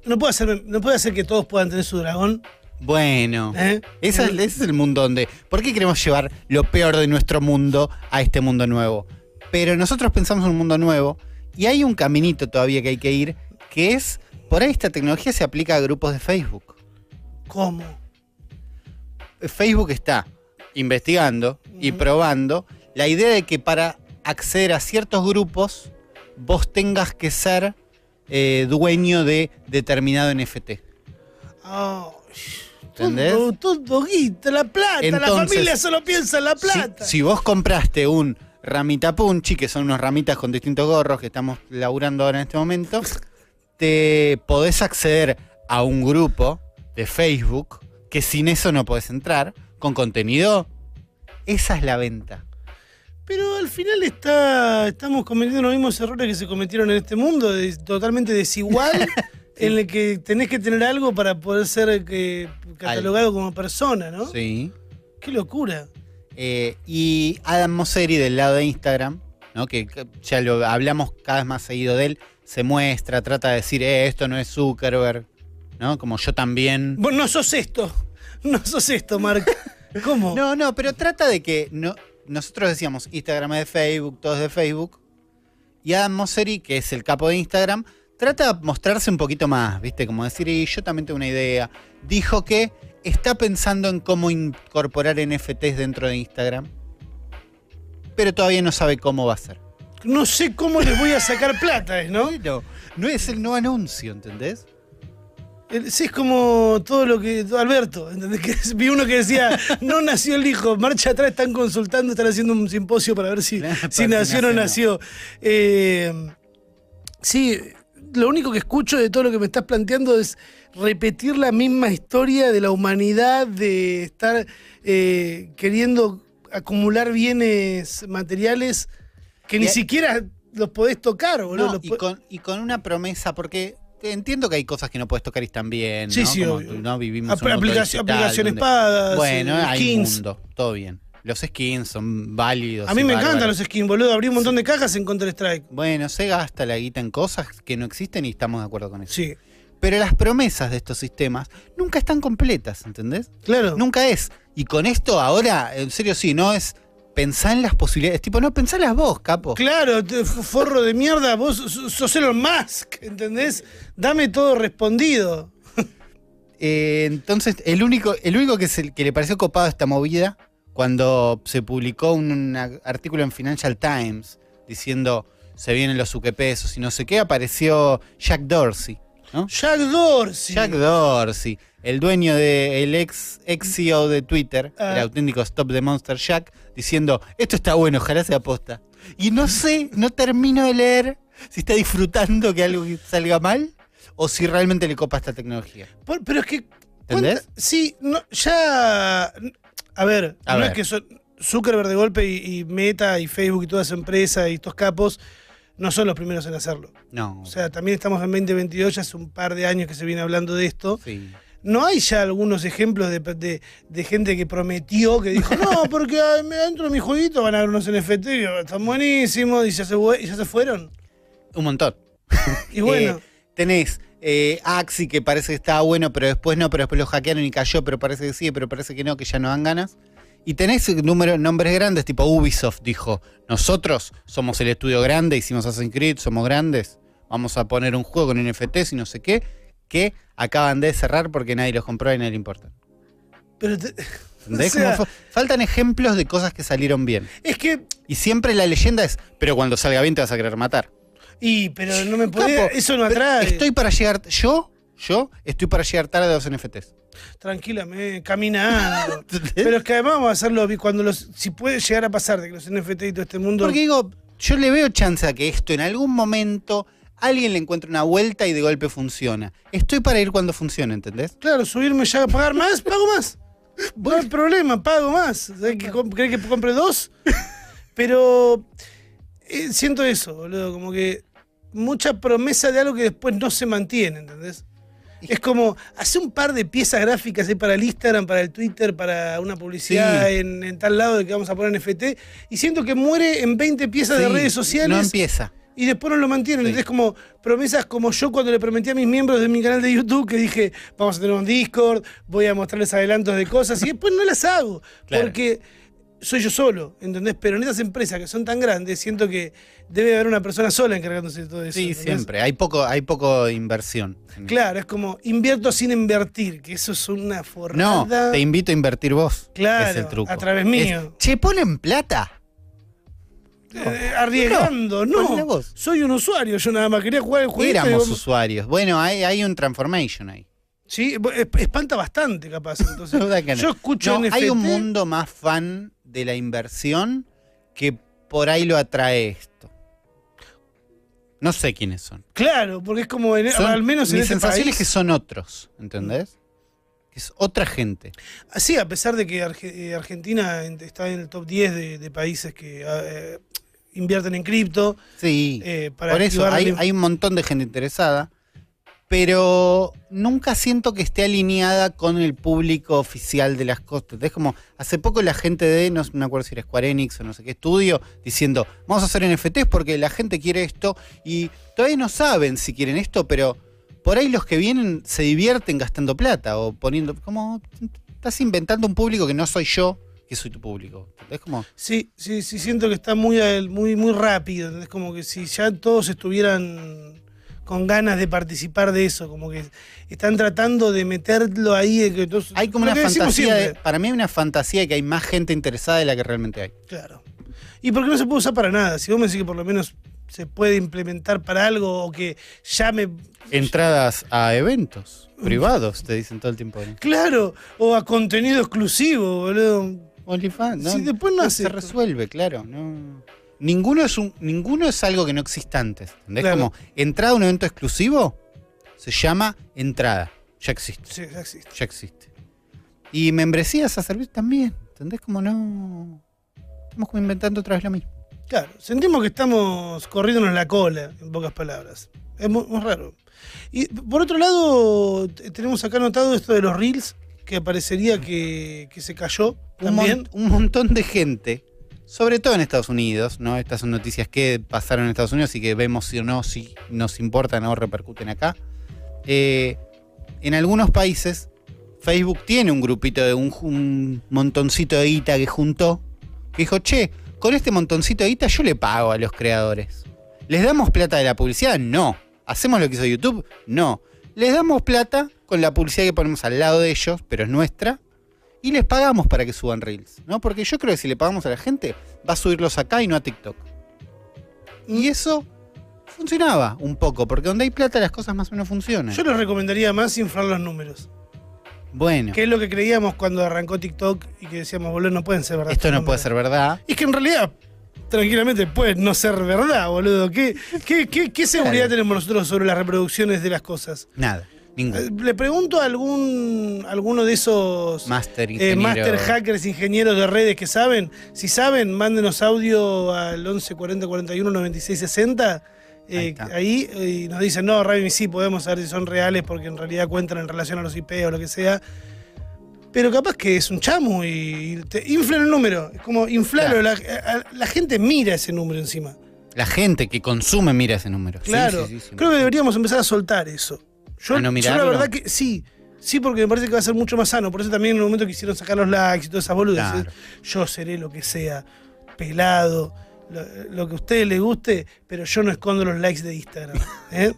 No puedo hacer, no puede hacer que todos puedan tener su dragón. Bueno, ¿eh? es- ese es el mundo donde... ¿Por qué queremos llevar lo peor de nuestro mundo a este mundo nuevo? Pero nosotros pensamos en un mundo nuevo y hay un caminito todavía que hay que ir, que es, por ahí esta tecnología se aplica a grupos de Facebook. ¿Cómo? Facebook está investigando y probando la idea de que para acceder a ciertos grupos vos tengas que ser eh, dueño de determinado NFT. Ah, ¿Entendés? todo, todo guita, la plata. la familia solo piensa en la Si, plata. si vos compraste un ramita punchi, que son unos ramitas con distintos gorros que estamos laburando ahora en este momento, te podés acceder a un grupo de Facebook que sin eso no podés entrar, con contenido. Esa es la venta. Pero al final está, estamos cometiendo los mismos errores que se cometieron en este mundo, de- totalmente desigual, en el que tenés que tener algo para poder ser eh, catalogado como persona, ¿no? Sí. Qué locura. Eh, y Adam Mosseri del lado de Instagram, ¿no? que ya lo hablamos cada vez más seguido de él, se muestra, trata de decir, eh, esto no es Zuckerberg, ¿no? Como yo también. Vos no sos esto, no sos esto, Mark. ¿Cómo? No, no, pero trata de que no, nosotros decíamos Instagram es de Facebook, todo es de Facebook. Y Adam Mosseri, que es el capo de Instagram, trata de mostrarse un poquito más, ¿viste? Como decir, y yo también tengo una idea. Dijo que está pensando en cómo incorporar NFTs dentro de Instagram, pero todavía no sabe cómo va a ser. No sé cómo les voy a sacar plata, ¿es, ¿no? No es el no anuncio, ¿entendés? Sí, es como todo lo que. Alberto, ¿entendés? Que vi uno que decía: No nació el hijo, marcha atrás, están consultando, están haciendo un simposio para ver si, Claro, si nació o no nació, nació. Eh, sí, lo único que escucho de todo lo que me estás planteando es repetir la misma historia de la humanidad, de estar eh, queriendo acumular bienes materiales que ni Y- siquiera los podés tocar, boludo. No, y, con, y con una promesa, porque entiendo que hay cosas que no puedes tocar y están bien, Sí, ¿no? sí, Como, obvio. ¿no? Vivimos Apl- aplicación- aplicaciones donde- pagas, Bueno, eh, hay un mundo, todo bien. Los skins son válidos. A mí me encantan los skins, boludo. Abrí un montón de cajas en Counter-Strike. Bueno, se gasta la guita en cosas que no existen y estamos de acuerdo con eso. Sí, Pero las promesas de estos sistemas nunca están completas, ¿entendés? claro. Nunca es. Y con esto ahora, en serio sí, no es pensar en las posibilidades. Tipo, no, pensalas vos, capo. Claro, forro de mierda, vos sos- Elon Musk, ¿entendés? Dame todo respondido. Eh, entonces, el único, el único que, se- que le pareció copado a esta movida, cuando se publicó un, un artículo en Financial Times diciendo se vienen los uquepesos y no sé qué, apareció Jack Dorsey. ¿No? Jack Dorsey. Jack Dorsey, el dueño de el ex, ex CEO de Twitter, Ah. el auténtico Stop the Monster Jack, diciendo, esto está bueno, ojalá sea aposta. Y no sé, no termino de leer si está disfrutando que algo salga mal o si realmente le copa esta tecnología. Por- pero es que. ¿Entendés? ¿cuánta- Sí, no, ya. A ver, A no ver. es que son Zuckerberg de golpe y, y Meta y Facebook y toda esa empresa y estos capos no son los primeros en hacerlo. No. O sea, también estamos en 2022, ya hace un par de años que se viene hablando de esto. sí. ¿No hay ya algunos ejemplos de, de- de gente que prometió, que dijo, no, porque dentro de mi jueguito van a haber unos NFT, y, están buenísimos, y ya se, y ya se fueron? Un montón. Y bueno, Eh, tenés eh, Axi que parece que estaba bueno, pero después no, pero después lo hackearon y cayó, pero parece que sí, pero parece que no, que ya no dan ganas. Y tenés número, nombres grandes, tipo Ubisoft dijo, nosotros somos el estudio grande, hicimos Assassin's Creed, somos grandes, vamos a poner un juego con NFTs y no sé qué, que acaban de cerrar porque nadie los compró y nadie le importa. pero te- ¿Entendés? O sea- Como fa- faltan ejemplos de cosas que salieron bien. es que, Y siempre la leyenda es, pero cuando salga bien te vas a querer matar. y, pero no me puede, Capo, eso no atrae. Estoy para llegar, yo, yo estoy para llegar tarde a los NFTs. Tranquilamente, caminando. pero es que además vamos a hacerlo cuando los, si puede llegar a pasar de que los NFT y todo este mundo. Porque digo, yo le veo chance a que esto en algún momento alguien le encuentre una vuelta y de golpe funciona. Estoy para ir cuando funcione, ¿entendés? Claro, subirme ya a pagar más, pago más. No hay problema, pago más. ¿Sabes que ¿Crees que compre dos? Pero eh, siento eso, boludo, como que mucha promesa de algo que después no se mantiene, ¿entendés? Es como, hace un par de piezas gráficas ahí para el Instagram, para el Twitter, para una publicidad Sí. en, en tal lado de que vamos a poner NFT, y siento que muere en 20 piezas de redes No sociales empieza. y después no lo mantienen. Sí. Entonces, como promesas como yo cuando le prometí a mis miembros de mi canal de YouTube que dije, vamos a tener un Discord, voy a mostrarles adelantos de cosas y después no las hago. Claro. Porque soy yo solo, ¿entendés? Pero en esas empresas que son tan grandes, siento que debe haber una persona sola encargándose de todo eso. Sí, ¿entendés? siempre. Hay poco, hay poco inversión. Claro, es como invierto sin invertir, que eso es una No, forrada. te invito a invertir vos. Claro, es el truco. a través mío. Es, che, ponen plata. Eh, arriesgando, No, no. vos. Soy un usuario, yo nada más quería jugar el jueguito. y Éramos usuarios. Bueno, hay, hay un transformation ahí. Sí, es- espanta bastante, capaz. Entonces, no. yo escucho No, NFT. hay un mundo más fan de la inversión que por ahí lo atrae esto. No sé quiénes son. Claro, porque es como, en- Son- al menos en mi este sensación país. es que son otros, ¿entendés? Que es otra gente. Sí, a pesar de que Arge- eh, Argentina en- está en el top 10 de, de países que eh, invierten en cripto. Sí. eh, para por eso hay, hay un montón de gente interesada, pero nunca siento que esté alineada con el público oficial de las cosas. Es como, hace poco la gente de, no me acuerdo si era Square Enix o no sé qué estudio, diciendo, vamos a hacer NFTs porque la gente quiere esto y todavía no saben si quieren esto, pero por ahí los que vienen se divierten gastando plata o poniendo, como, estás inventando un público que no soy yo, que soy tu público. Es como, Sí, sí, sí, siento que está muy, muy, muy rápido. Es como que si ya todos estuvieran con ganas de participar de eso, como que están tratando de meterlo ahí. De que todos- hay como una fantasía, de, para mí hay una fantasía de que hay más gente interesada de la que realmente hay. Claro. ¿Y por qué no se puede usar para nada? Si vos me decís que por lo menos se puede implementar para algo o que ya me. Entradas a eventos privados, te dicen todo el tiempo. ¿no? Claro, o a contenido exclusivo, boludo. OnlyFans, ¿no? Sí, después no hace se esto. resuelve, claro. No. Ninguno, es un, ninguno es algo que no exista antes. ¿entendés? Claro. Como entrada a un evento exclusivo se llama entrada. Ya existe, Sí, ya existe. ya existe. Y membresías a servir también. ¿Entendés? Como no. Estamos como inventando otra vez lo mismo. Claro, sentimos que estamos corriéndonos la cola, en pocas palabras. Es muy, muy raro. Y por otro lado, tenemos acá anotado esto de los Reels, que parecería que, que se cayó Un, también. mon- un montón de gente, sobre todo en Estados Unidos, ¿no? Estas son noticias que pasaron en Estados Unidos y que vemos si o no, si nos importan o repercuten acá. Eh, en algunos países, Facebook tiene un grupito de un, montoncito de guita que juntó, que dijo, che, con este montoncito de guita yo le pago a los creadores. ¿Les damos plata de la publicidad? No. ¿Hacemos lo que hizo YouTube? No. Les damos plata con la publicidad que ponemos al lado de ellos, pero es nuestra, y les pagamos para que suban reels, ¿no? Porque yo creo que si le pagamos a la gente, va a subirlos acá y no a TikTok. Y eso funcionaba un poco, porque donde hay plata las cosas más o menos funcionan. Yo les recomendaría más inflar los números. bueno, Que es lo que creíamos cuando arrancó TikTok y que decíamos, boludo, no pueden ser verdad. esto no puede números". ser verdad. Y es que en realidad, tranquilamente, puede no ser verdad, boludo. ¿Qué, qué, qué- qué seguridad Claro. tenemos nosotros sobre las reproducciones de las cosas? Nada, ningún. Le pregunto a algún alguno de esos Master eh, master hackers, ingenieros de redes que saben. Si saben, mándenos audio al 11 40 41 96 60. eh, Ahí ahí eh, y nos dicen, no, Raven, sí, podemos saber si son reales porque en realidad cuentan en relación a los IP o lo que sea. Pero capaz que es un chamo y, te inflan el número. Es como inflarlo. Claro. La, gente mira ese número encima. La gente que consume mira ese número. Claro. sí, sí, sí. Creo que deberíamos empezar a soltar eso. Yo, ¿A no yo la verdad que sí. Sí, porque me parece que va a ser mucho más sano. Por eso también en el momento quisieron sacar los likes y todas esas boludas. Claro. Yo seré lo que sea, pelado, lo, lo que a ustedes les guste, pero yo no escondo los likes de Instagram. ¿eh?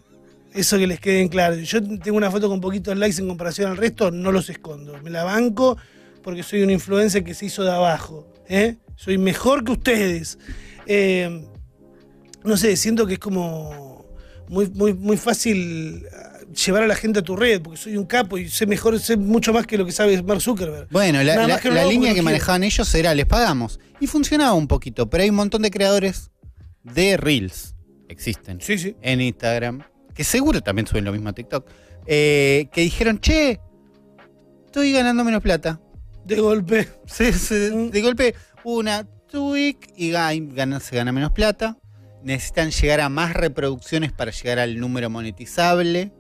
Eso que les quede en claro. Yo tengo una foto con poquitos likes en comparación al resto, no los escondo. Me la banco porque soy un influencer que se hizo de abajo. ¿eh? Soy mejor que ustedes. Eh, no sé, siento que es como muy, muy, muy fácil llevar a la gente a tu red, porque soy un capo y sé mejor, sé mucho más que lo que sabe Mark Zuckerberg. Bueno, la, que línea que quiero. manejaban ellos era les pagamos. Y funcionaba un poquito, pero hay un montón de creadores de Reels. Existen. Sí, sí. En Instagram. Que seguro también suben lo mismo a TikTok. eh, que dijeron, che, estoy ganando menos plata. De golpe. Se- Mm. de golpe, una tweak y ga- gana- se gana menos plata. Necesitan llegar a más reproducciones para llegar al número monetizable.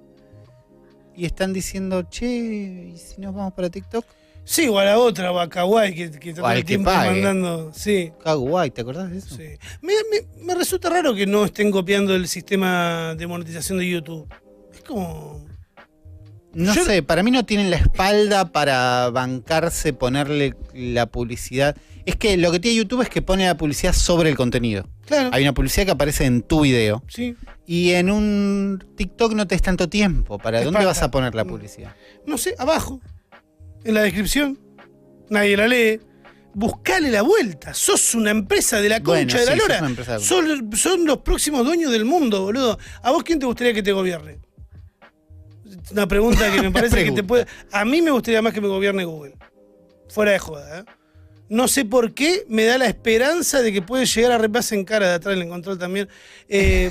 Y están diciendo, che, ¿y si nos vamos para TikTok? Sí, o a la otra, o a Kawaii, que, que todo el tiempo mandando. Sí, Kawaii, ¿te acordás de eso? sí. Me, me- me resulta raro que no estén copiando el sistema de monetización de YouTube. Es como. No Yo- sé, para mí no tienen la espalda para bancarse, ponerle la publicidad. Es que lo que tiene YouTube es que pone la publicidad sobre el contenido. Claro. Hay una publicidad que aparece en tu video. Sí. Y en un TikTok no te es tanto tiempo. ¿Para dónde vas a poner la publicidad? No sé, abajo. En la descripción. Nadie la lee. Buscale la vuelta. Sos una empresa de la concha Bueno, de la sí, sos lora. una empresa de- Son, son los próximos dueños del mundo, boludo. ¿A vos quién te gustaría que te gobierne? Una pregunta que me parece que te puede. A mí me gustaría más que me gobierne Google. Fuera de joda, ¿eh? No sé por qué me da la esperanza de que puede llegar a repase en cara de atrás el control también. Eh,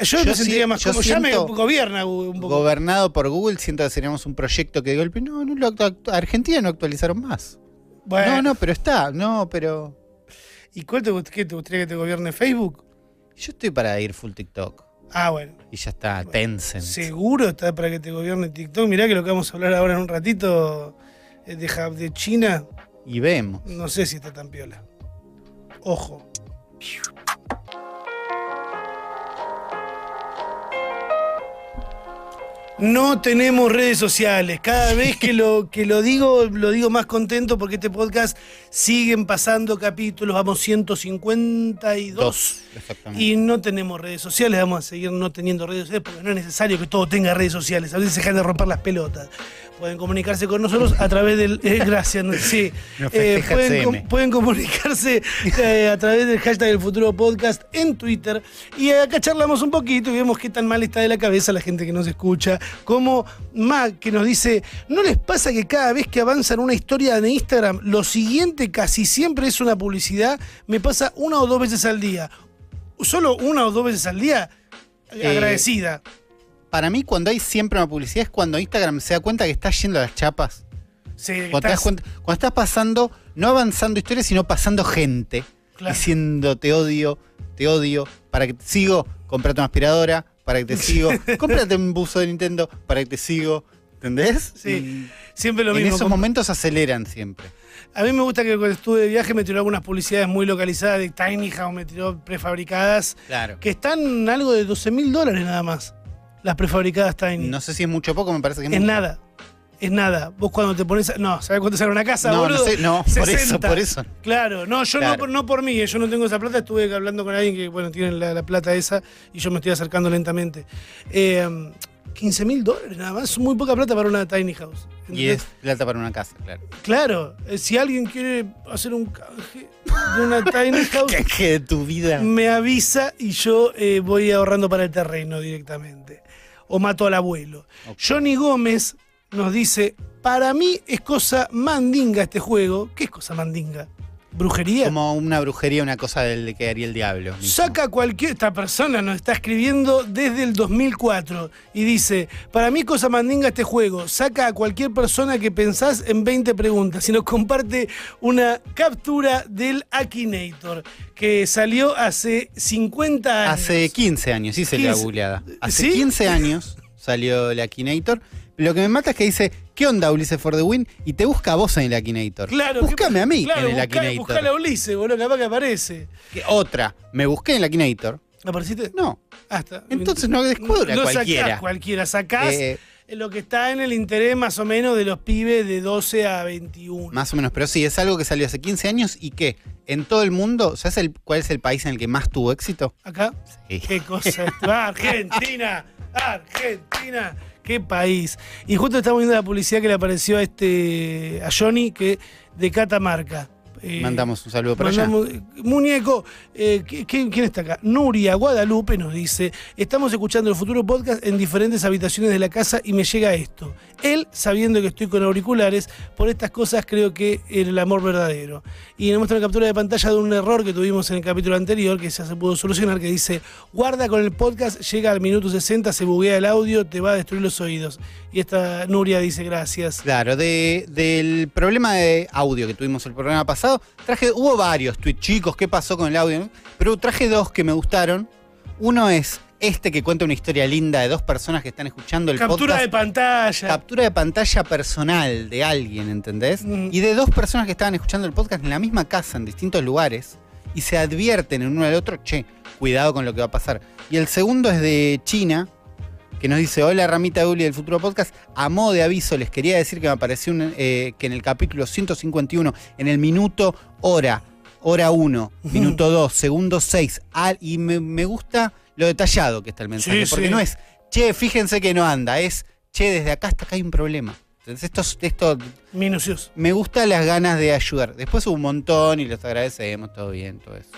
yo, Yo me sentiría más como. Ya me gobierna Google un poco. Gobernado por Google, siento que seríamos un proyecto que de golpe. No, no, lo Argentina no actualizaron más. Bueno, No, no, pero está. No, pero. ¿Y cuál te, qué, te gustaría que te gobierne Facebook? Yo estoy para ir full TikTok. Ah, bueno. Y ya está, Tencent. Seguro está para que te gobierne TikTok. Mirá que lo que vamos a hablar ahora en un ratito eh, de, de China, Y vemos. no sé si está tan piola. Ojo. No tenemos redes sociales. Cada vez que lo, que lo digo, lo digo más contento porque este podcast siguen pasando capítulos. Vamos 152. Dos, exactamente. Y no tenemos redes sociales, vamos a seguir no teniendo redes sociales porque no es necesario que todo tenga redes sociales. A veces se dejan de romper las pelotas. Pueden comunicarse con nosotros a través del. eh, gracias, sí. Eh, pueden, com- pueden comunicarse eh, a través del hashtag del futuro podcast en Twitter. Y acá charlamos un poquito y vemos qué tan mal está de la cabeza la gente que nos escucha. Como Mac, que nos dice: ¿No les pasa que cada vez que avanzan una historia de Instagram, lo siguiente casi siempre es una publicidad? Me pasa una o dos veces al día. Solo una o dos veces al día. Eh, agradecida. Para mí, cuando hay siempre una publicidad, es cuando Instagram se da cuenta que está yendo a las chapas. Sí, Cuando, te das estás- cuenta- cuando estás pasando, no avanzando historias, sino pasando gente. Claro. Diciendo, te odio, te odio, para que te sigo, comprate una aspiradora, para que te sigo, cómprate un buzo de Nintendo, para que te sigo. ¿Entendés? Sí, siempre lo Y en mismo. esos Com- momentos aceleran siempre. A mí me gusta que cuando estuve de viaje me tiró algunas publicidades muy localizadas de Tiny House, me tiró prefabricadas, Claro. que están algo de 12 mil dólares nada más. Las prefabricadas Tiny. No sé si es mucho o poco, me parece que es es mucho. nada. Es nada. Vos cuando te pones. a- No, ¿sabés cuánto sale una casa, No, no sé, no, por eso, 60. por eso. Claro, no, yo Claro. No, por- no por mí, eh, yo no tengo esa plata, estuve hablando con alguien que, bueno, tiene la, la plata esa y yo me estoy acercando lentamente. Eh, 15 mil dólares nada más, es muy poca plata para una tiny house. Y es plata para una casa, claro. Claro, eh, si alguien quiere hacer un canje de una tiny house, ¿Qué de tu vida? me avisa y yo eh, voy ahorrando para el terreno directamente. O mato al abuelo. Johnny Gómez nos dice, para mí es cosa mandinga este juego. ¿Qué es cosa mandinga? ¿Brujería? Como una brujería, una cosa del que haría el diablo. mismo. Saca cualquier. Esta persona nos está escribiendo desde el 2004 y dice: Para mí, cosa mandinga este juego. Saca a cualquier persona que pensás en 20 preguntas y nos comparte una captura del Akinator que salió hace 50 años. Hace 15 años, hice la 15. googleada. Hace ¿Sí? 15 años salió el Akinator. Lo que me mata es que dice, ¿qué onda Ulises for the Win? Y te busca a vos en el Akinator. Claro, Búscame ¿qué- a mí claro, en el Akinator. Buscale a Ulises, boludo, capaz que aparece. Otra, me busqué en el Akinator. ¿Apareciste? No. Ah, está. Entonces no descubra No sacás cualquiera. cualquiera, sacás Eh, lo que está en el interés más o menos de los pibes de 12 a 21. más o menos, pero sí, es algo que salió hace 15 años y que en todo el mundo, ¿sabes el, cuál es el país en el que más tuvo éxito? Acá. Sí. Qué cosa. Ah, Argentina. Argentina. Qué país. Y justo estamos viendo la publicidad que le apareció a este a Johnny que de Catamarca. Eh, Mandamos un saludo para allá. mandamos- Muñeco, eh, ¿qui- ¿quién, quién está acá? Nuria Guadalupe nos dice, estamos escuchando el futuro podcast en diferentes habitaciones de la casa y me llega esto. Él, sabiendo que estoy con auriculares, por estas cosas creo que era el amor verdadero. Y nos muestra una captura de pantalla de un error que tuvimos en el capítulo anterior, que ya se pudo solucionar, que dice, guarda con el podcast, llega al minuto 60, se buguea el audio, te va a destruir los oídos. Y esta Nuria dice, gracias. Claro, de- del problema de audio que tuvimos el programa pasado, traje, hubo varios tweets chicos, ¿qué pasó con el audio? Pero traje dos que me gustaron. Uno es este que cuenta una historia linda de dos personas que están escuchando el Captura de pantalla. Captura de pantalla personal de alguien, ¿entendés? Mm. Y de dos personas que estaban escuchando el podcast en la misma casa, en distintos lugares, y se advierten en uno al otro, che, cuidado con lo que va a pasar. Y el segundo es de China, que nos dice, hola Ramita Uli del Futuro Podcast, a modo de aviso les quería decir que me apareció un, eh, que en el capítulo 151, en el minuto hora, hora 1, Ujú. minuto 2, segundo 6, al- y me, me gusta lo detallado que está el mensaje, Sí, porque sí. no es, che, fíjense que no anda, es, che, desde acá hasta acá hay un problema. Entonces esto, es- esto Minucioso. me gusta las ganas de ayudar. Después hubo un montón y los agradecemos, todo bien, todo eso.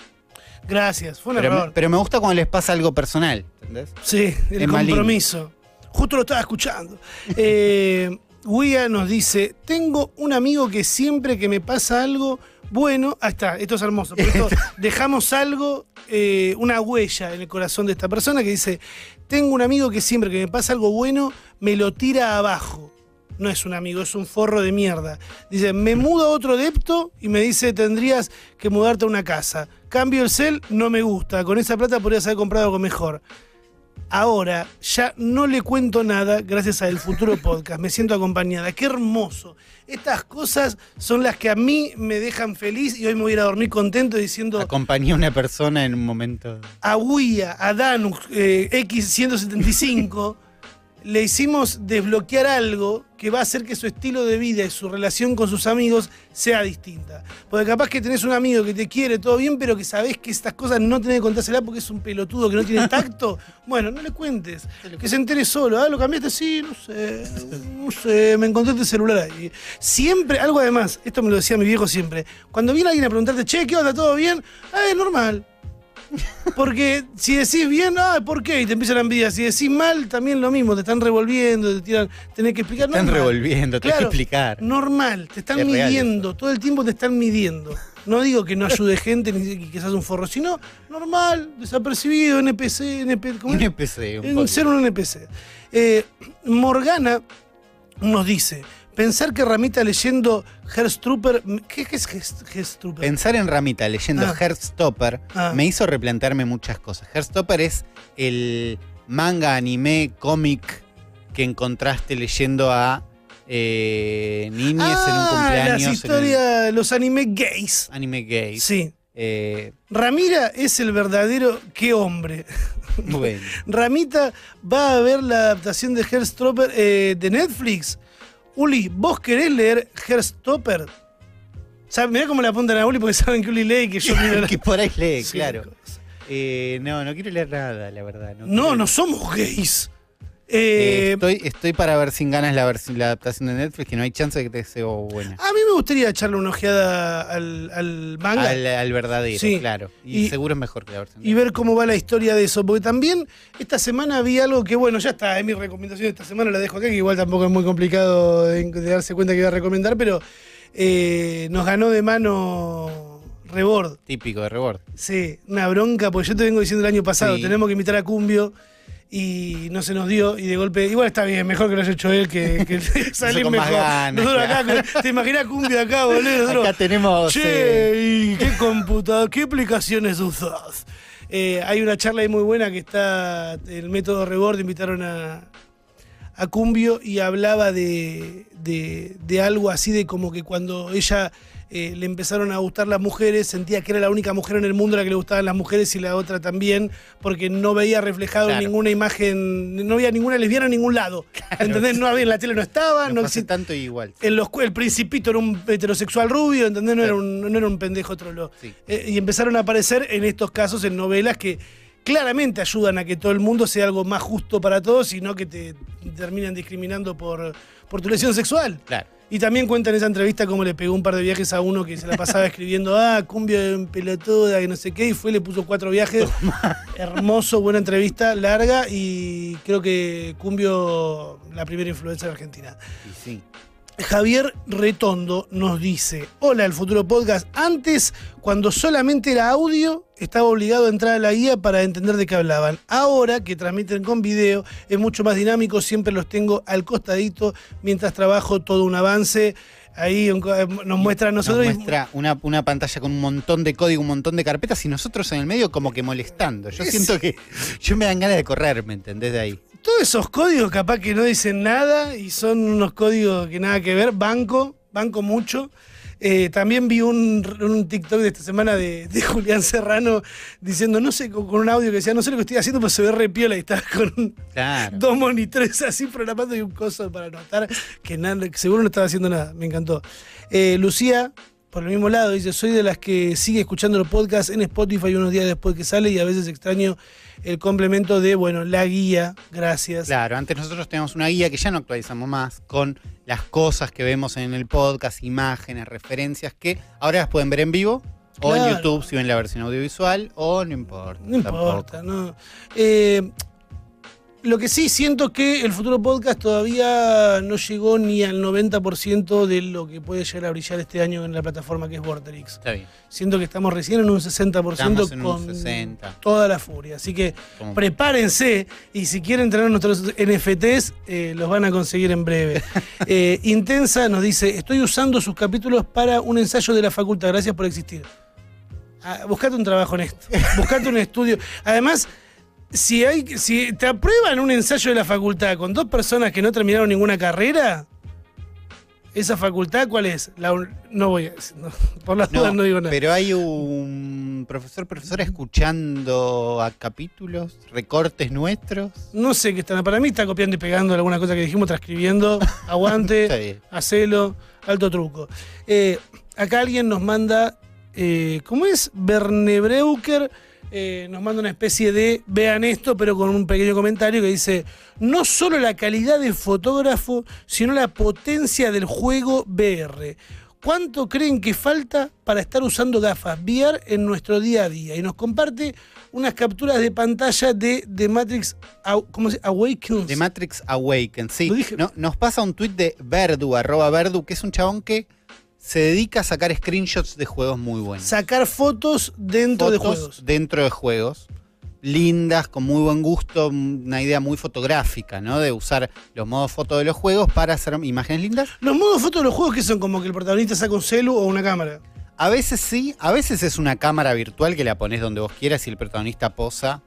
Gracias, fue un Pero, error. me- pero me gusta cuando les pasa algo personal, ¿entendés? Sí, el Es compromiso. Justo lo estaba escuchando. Eh, Guía nos dice: Tengo un amigo que siempre que me pasa algo bueno. Ahí está, esto es hermoso. Por esto dejamos algo, eh, una huella en el corazón de esta persona que dice: Tengo un amigo que siempre que me pasa algo bueno, me lo tira abajo. No es un amigo, es un forro de mierda. Dice, me mudo a otro depto y me dice, tendrías que mudarte a una casa. Cambio el cel, no me gusta. Con esa plata podrías haber comprado algo mejor. Ahora ya no le cuento nada gracias al futuro podcast. Me siento acompañada. Qué hermoso. Estas cosas son las que a mí me dejan feliz y hoy me voy a ir a dormir contento diciendo Acompañé a una persona en un momento. a Willa, a Danux eh, X175, le hicimos desbloquear algo que va a hacer que su estilo de vida y su relación con sus amigos sea distinta. Porque capaz que tenés un amigo que te quiere todo bien, pero que sabés que estas cosas no tenés que contársela porque es un pelotudo que no tiene tacto. Bueno, no le cuentes. Que se entere solo. Ah, lo cambiaste, sí, no sé. No sé, me encontré este celular ahí. Siempre, algo además, esto me lo decía mi viejo siempre. Cuando viene alguien a preguntarte, che, ¿qué onda? ¿Todo bien? Ah, es normal. Porque si decís bien, ah, ¿por qué? Y te empiezan a envidiar. Si decís mal, también lo mismo, te están revolviendo, te tiran, tenés que explicar. Están normal. revolviendo, te hay que Claro, explicar. Normal, te están Es midiendo, todo el tiempo te están midiendo. No digo que no ayude gente ni que seas un forro, sino normal, desapercibido, NPC, NP, ¿cómo? NPC, un ser un NPC. Eh, Morgana nos dice, pensar que Ramita leyendo Herstrooper, ¿qué, qué es Herst- Herstrooper? Pensar en Ramita leyendo Ah. Ah. me hizo replantearme muchas cosas. Heartstopper es el manga, anime, cómic que encontraste leyendo a eh, niñas en un Ah, cumpleaños. las el historias, los anime gays. anime gay. Sí. Eh, Ramira es el verdadero qué hombre. bueno. Ramita va a ver la adaptación de Herstopper eh, de Netflix. Uli, ¿vos querés leer Herstopper? O sea, mirá cómo le apuntan a Uli porque saben que Uli lee y que yo miro que por ahí lee, claro. Eh, no, no quiero leer nada, la verdad. No, quiero- no somos gays. Eh, estoy, estoy para ver sin ganas la, adaptación de Netflix, que no hay chance de que te sea buena. a mí me gustaría echarle una ojeada al, al manga Al, al verdadero, Sí. claro. Y, Y- seguro es mejor que la versión y ver cómo va la historia de eso. Porque también esta semana vi algo que, bueno, ya está, es mi recomendación de esta semana, la dejo acá, que igual tampoco es muy complicado de, de darse cuenta que iba a recomendar, pero eh, nos ganó de mano Rebord. Típico de Rebord. Sí, una bronca, porque yo te vengo diciendo el año pasado, Sí. tenemos que invitar a Cumbio y no se nos dio y de golpe, igual está bien, mejor que lo haya hecho él que, que salir mejor. ganas, Nosotros claro. acá, te imaginas Cumbio acá, boludo. Nosotros, Acá tenemos. eh, Che, ¿y qué computador, qué aplicaciones usas? Eh, hay una charla ahí muy buena que está el método Rebord, invitaron a, a Cumbio y hablaba de, de- de algo así de como que cuando ella eh, le empezaron a gustar las mujeres, sentía que era la única mujer en el mundo a la que le gustaban las mujeres y la otra también, porque no veía reflejado Claro. ninguna imagen, no había ninguna lesbiana en ningún lado. ¿Entendés? No había, en la tele no estaba, no no existía. tanto igual. En los, el principito era un heterosexual rubio, ¿entendés? No era un, no era un pendejo trolo. Sí. Eh, y empezaron a aparecer en estos casos en novelas que claramente ayudan a que todo el mundo sea algo más justo para todos y no que te terminan discriminando por, por tu lesión sexual. Claro. Y también cuenta en esa entrevista cómo le pegó un par de viajes a uno que se la pasaba escribiendo, ah, cumbia en pelotuda, que no sé qué, y fue, le puso cuatro viajes. Hermoso, buena entrevista, larga, y creo que Cumbio, la primera influencia de Argentina. Y sí. Javier Retondo nos dice, hola, el futuro podcast. Antes, cuando solamente era audio, estaba obligado a entrar a la guía para entender de qué hablaban. Ahora que transmiten con video, es mucho más dinámico, siempre los tengo al costadito mientras trabajo todo un avance. Ahí eh, nos muestra a nosotros. Nos y- muestra una, una pantalla con un montón de código, un montón de carpetas y nosotros en el medio como que molestando. Yo Es- siento que yo me dan ganas de correr, ¿me entendés de ahí? todos esos códigos capaz que no dicen nada y son unos códigos que nada que ver. Banco, banco mucho. Eh, también vi un, un TikTok de esta semana de, de Julián Serrano diciendo, no sé, con, con un audio que decía, no sé lo que estoy haciendo, pero se ve re piola y está con Claro. dos monitores así programando y un coso para anotar que, nada, que seguro no estaba haciendo nada. Me encantó. Eh, Lucía, por el mismo lado, dice, soy de las que sigue escuchando los podcasts en Spotify unos días después que sale y a veces extraño el complemento de, bueno, la guía, gracias. Claro, antes nosotros teníamos una guía que ya no actualizamos más con las cosas que vemos en el podcast, imágenes, referencias que ahora las pueden ver en vivo o en. YouTube si ven la versión audiovisual o no importa. No importa, no. Eh, lo que sí siento que el futuro podcast todavía no llegó ni al 90% de lo que puede llegar a brillar este año en la plataforma que es Vorterix. Está bien. Siento que estamos recién en un 60% Estamos en un con 60. toda la furia. Así que prepárense y si quieren tener nuestros NFTs, eh, los van a conseguir en breve. Eh, Intensa nos dice, estoy usando sus capítulos para un ensayo de la facultad, gracias por existir. Ah, buscate un trabajo en esto, buscate un estudio. Además, si, hay, si te aprueban un ensayo de la facultad con dos personas que no terminaron ninguna carrera, ¿esa facultad cuál es? La no voy a no, por las dudas no digo nada. Pero hay un profesor, profesora escuchando a capítulos, recortes nuestros. No sé qué están. Para mí está copiando y pegando alguna cosa que dijimos, transcribiendo. Aguante, hacelo, alto truco. Eh, acá alguien nos manda, eh, ¿cómo es? Bernebreuker eh, nos manda una especie de vean esto, pero con un pequeño comentario que dice: no solo la calidad del fotógrafo, sino la potencia del juego VR. ¿Cuánto creen que falta para estar usando gafas VR en nuestro día a día? Y nos comparte unas capturas de pantalla de The Matrix ¿cómo se Awakens. The Matrix Awakens, sí. No, nos pasa un tuit de Verdu, arroba Verdu, que es un chabón que se dedica a sacar screenshots de juegos muy buenos. Sacar fotos dentro de juegos. Dentro de juegos. Lindas, con muy buen gusto, una idea muy fotográfica, ¿no? De usar los modos foto de los juegos para hacer imágenes lindas. Los modos fotos de los juegos que son como que el protagonista saca un celu o una cámara. A veces sí, a veces es una cámara virtual que la pones donde vos quieras y el protagonista posa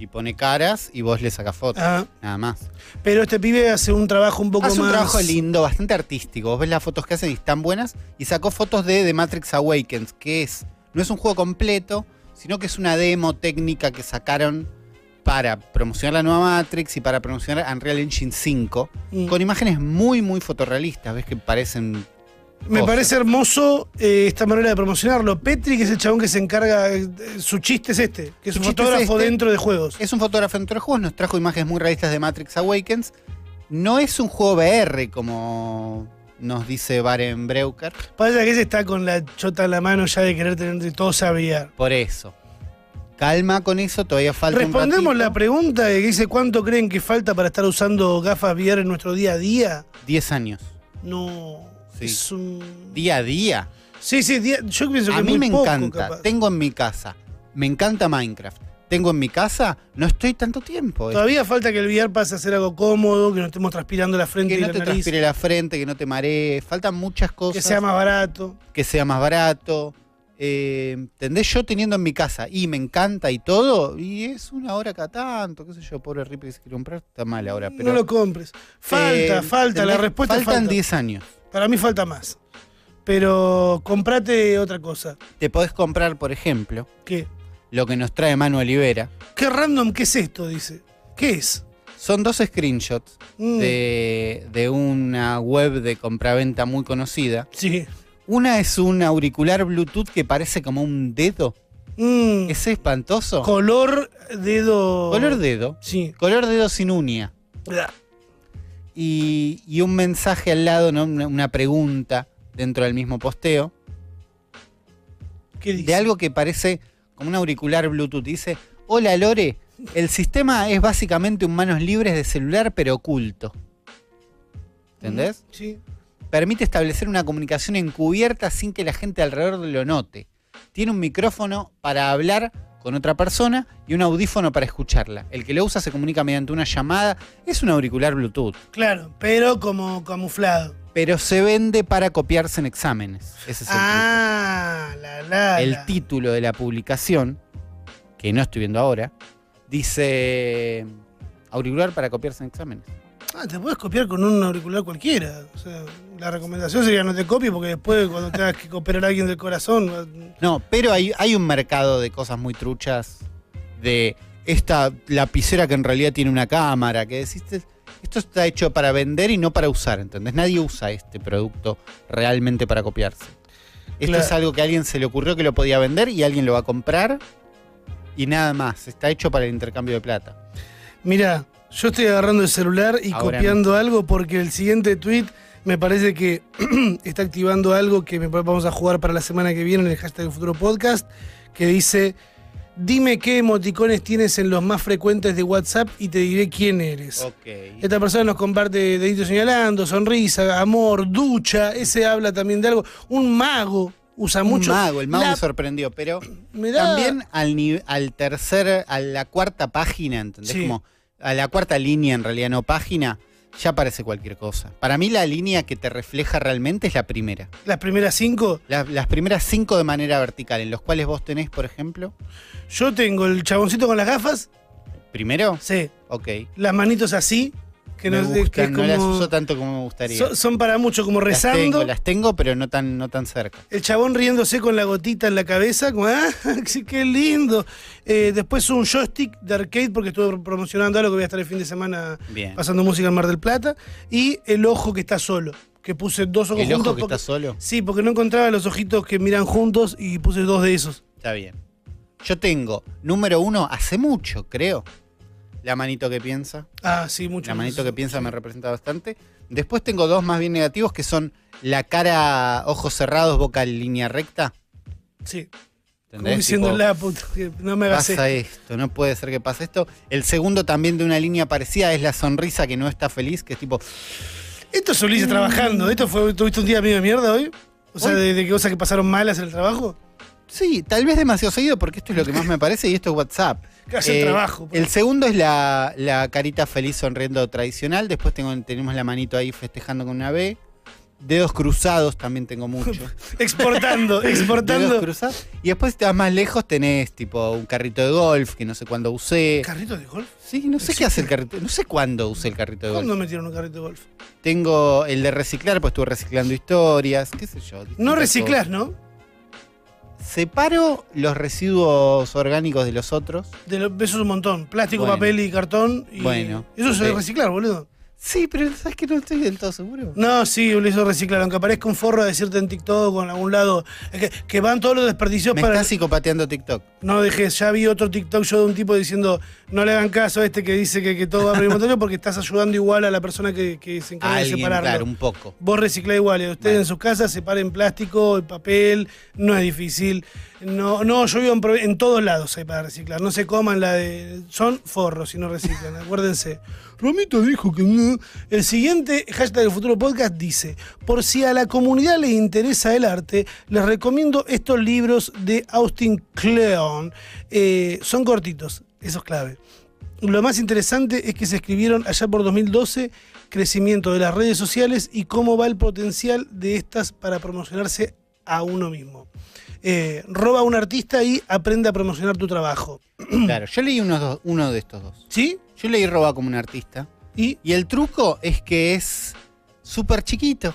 y pone caras y vos le sacas fotos. Ah, Nada más. pero este pibe hace un trabajo un poco Hace más. un trabajo lindo, bastante artístico. Vos ves las fotos que hacen y están buenas. Y sacó fotos de The Matrix Awakens, que es, no es un juego completo, sino que es una demo técnica que sacaron para promocionar la nueva Matrix y para promocionar Unreal Engine 5, Mm. con imágenes muy, muy fotorrealistas. Ves que parecen Me parece hermoso eh, esta manera de promocionarlo. Petri, que es el chabón que se encarga, eh, su chiste es este, que es Su un chiste es fotógrafo este. dentro de juegos. Es un fotógrafo dentro de juegos, nos trajo imágenes muy realistas de Matrix Awakens. No es un juego VR como nos dice Baren Breuker. Pasa que ese está con la chota en la mano ya de querer tener todo saber. Por eso. Calma con eso, todavía falta un Respondemos la pregunta que dice cuánto creen que falta para estar usando gafas VR en nuestro día a día. 10 años. No. Sí. Es un. Día a día. Sí, sí, día- yo pienso que A mí muy me poco, encanta. capaz. Tengo en mi casa. Me encanta Minecraft. Tengo en mi casa. No estoy tanto tiempo. Todavía falta que el VR pase a ser algo cómodo, que no estemos transpirando la frente que y no la te nariz, transpire la frente, que no te marees. Faltan muchas cosas. que sea más barato. que sea más barato. Eh, ¿Entendés? Yo teniendo en mi casa y me encanta y todo, y es una hora cada tanto, qué sé yo, pobre Rippy que se quiere comprar, está mal ahora, pero. no lo compres. Falta, eh, falta, la ¿entendés? respuesta es Faltan falta. 10 años. Para mí falta más. Pero comprate otra cosa. Te podés comprar, por ejemplo, ¿Qué? lo que nos trae Manu Olivera. ¿Qué random? ¿Qué es esto? Dice. ¿Qué es? Son dos screenshots Mm, de, de una web de compraventa muy conocida. Sí. Una es un auricular Bluetooth que parece como un dedo. Mm, Es espantoso. color dedo. Color dedo. Sí. Color dedo sin uña. Y, y un mensaje al lado, ¿no? una, una pregunta dentro del mismo posteo, ¿Qué dice? de algo que parece como un auricular Bluetooth. Dice, hola Lore, el sistema es básicamente un manos libres de celular pero oculto. ¿Entendés? Sí. Permite establecer una comunicación encubierta sin que la gente alrededor lo note. Tiene un micrófono para hablar con otra persona y un audífono para escucharla. El que lo usa se comunica mediante una llamada. Es un auricular Bluetooth. Claro, pero como camuflado. pero se vende para copiarse en exámenes. Ese es el, Ah, la la. el la. título de la publicación, que no estoy viendo ahora, dice auricular para copiarse en exámenes. Ah, te puedes copiar con un auricular cualquiera. O sea, la recomendación sería no te copies porque después cuando tengas que operar a alguien del corazón. No, pero hay, hay un mercado de cosas muy truchas, de esta lapicera que en realidad tiene una cámara, que decís, esto está hecho para vender y no para usar, ¿entendés? Nadie usa este producto realmente para copiarse. Esto Claro. es algo que a alguien se le ocurrió que lo podía vender y alguien lo va a comprar y nada más. Está hecho para el intercambio de plata. Mira, yo estoy agarrando el celular y Ahora copiando algo porque el siguiente tweet me parece que está activando algo que me- vamos a jugar para la semana que viene en el hashtag del futuro podcast, que dice, dime qué emoticones tienes en los más frecuentes de WhatsApp y te diré quién eres. Ok. Esta persona nos comparte dedito señalando, sonrisa, amor, ducha, ese habla también de algo. Un mago usa Un mucho. mago, el mago La- me sorprendió, pero me da- también al, al tercer, a la cuarta página, ¿entendés? Sí. Como a la cuarta línea, en realidad no página, ya parece cualquier cosa. Para mí la línea que te refleja realmente es la primera. las primeras cinco. La- las primeras cinco de manera vertical, en los cuales vos tenés, por ejemplo, Yo tengo el chaboncito con las gafas, primero, sí, ok. las manitos así, que, me no, que gustan, no las uso tanto como me gustaría. son, son para mucho, como las rezando. tengo, las tengo, pero no tan, no tan cerca. El chabón riéndose con la gotita en la cabeza, como, ah, qué lindo. Eh, después un joystick de arcade, porque estuve promocionando algo que voy a estar el fin de semana Bien. pasando música en Mar del Plata. Y el ojo que está solo, que puse dos ojos El juntos. ojo que porque- está solo, Sí, porque no encontraba los ojitos que miran juntos y puse dos de esos. está bien. Yo tengo, número uno, hace mucho, creo, la manito que piensa. Ah, sí, mucho. La manito que piensa me representa bastante. Después tengo dos más bien negativos que son la cara, ojos cerrados, boca en línea recta. Sí, como diciendo Tipo, la puta, que no me hagas pasa esto. esto, no puede ser que pase esto. El segundo también de una línea parecida es la sonrisa que no está feliz, que es tipo, Esto es Ulises trabajando. ¿Esto fue, tuviste un día medio de mierda hoy? O sea, Hoy- de, de cosas que pasaron malas en el trabajo. Sí, tal vez demasiado seguido porque esto es lo que más me parece y esto es WhatsApp. Que hace el Eh, trabajo. pues. El segundo es la, la carita feliz sonriendo tradicional. Después tengo, tenemos la manito ahí festejando con una B. Dedos cruzados también tengo mucho. Exportando, Dedos exportando. cruzados. Y después si te vas más lejos tenés tipo un carrito de golf que no sé cuándo usé. ¿Carrito de golf? Sí, no sé qué hace el carrito. No sé cuándo usé el carrito de golf. ¿Cuándo metieron un carrito de golf? Tengo el de reciclar, pues estuve reciclando historias, qué sé yo. No reciclás, ¿no? Separo los residuos orgánicos de los otros. De lo- eso es un montón. Plástico, Bueno. papel y cartón. Y Bueno, Eso se debe ok. reciclar, boludo. Sí, pero ¿sabes que no estoy del todo seguro? No, sí, lo hizo reciclar. Aunque aparezca un forro a decirte en TikTok o en algún lado. Es que, que van todos los desperdicios Me para. está psicopateando TikTok. No dejes, ya vi otro TikTok yo de un tipo diciendo no le hagan caso a este que dice que, que todo va a montón porque estás ayudando igual a la persona que, que se encarga de Alguien, separarlo. claro, un poco. Vos reciclá igual, y ustedes Vale. en sus casas separen plástico, el papel, no es difícil. No, no, yo vivo en, en todos lados hay para reciclar. No se coman la de. Son forros si no reciclan, acuérdense. Romito dijo que no. El siguiente hashtag del futuro podcast dice: Por si a la comunidad le interesa el arte, les recomiendo estos libros de Austin Kleon. Eh, son cortitos, eso es clave. Lo más interesante es que se escribieron allá por 2012 crecimiento de las redes sociales y cómo va el potencial de estas para promocionarse a uno mismo. Eh, roba a un artista y aprende a promocionar tu trabajo. Claro, yo leí uno de estos dos. ¿Sí? Yo leí Roba como un artista. Y Y el truco es que es súper chiquito.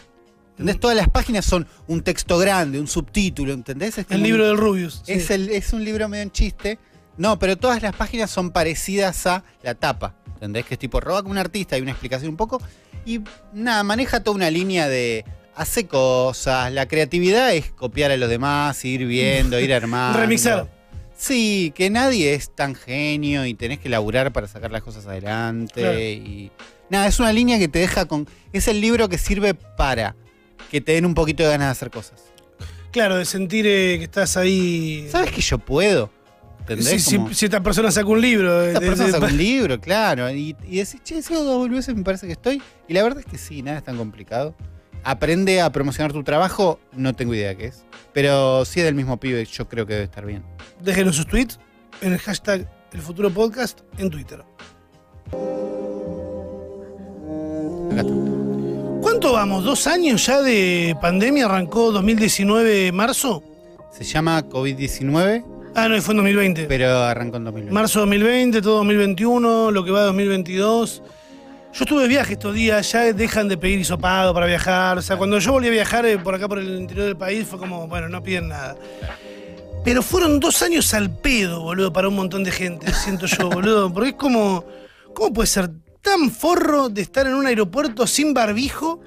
¿Entendés? Todas las páginas son un texto grande, un subtítulo, ¿entendés? Es el un- libro del Rubius. sí. Es, el- es un libro medio en chiste. No, pero todas las páginas son parecidas a la tapa. ¿Entendés? Que es tipo, roba como un artista, hay una explicación un poco. Y nada, maneja toda una línea de hace cosas. La creatividad es copiar a los demás, ir viendo, ir armando. Remixar. Sí, que nadie es tan genio y tenés que laburar para sacar las cosas adelante. Claro. Y. Nada, es una línea que te deja con. Es el libro que sirve para que te den un poquito de ganas de hacer cosas. Claro, de sentir eh, que estás ahí. ¿Sabes que yo puedo? Si, si- si esta persona saca un libro. eh, Esta de- persona de- saca un libro, claro. Y, y decís, che, si hago dos boludeces me parece que estoy. Y la verdad es que sí, nada es tan complicado. Aprende a promocionar tu trabajo, no tengo idea qué es. Pero sí es del mismo pibe, yo creo que debe estar bien. Déjenos sus tweets en el hashtag El Futuro Podcast en Twitter. ¿Cuánto vamos? ¿Dos años ya de pandemia? ¿Arrancó 2019 marzo? Se llama COVID-19, Ah, no, fue en 2020. pero arrancó en 2020. Marzo 2020, todo 2021, lo que va de 2022. Yo estuve de viaje estos días, ya dejan de pedir hisopado para viajar. O sea, cuando yo volví a viajar eh, por acá, por el interior del país, fue como, bueno, no piden nada. Pero fueron dos años al pedo, boludo, para un montón de gente, siento yo, boludo. Porque es como, ¿cómo puede ser tan forro de estar en un aeropuerto sin barbijo?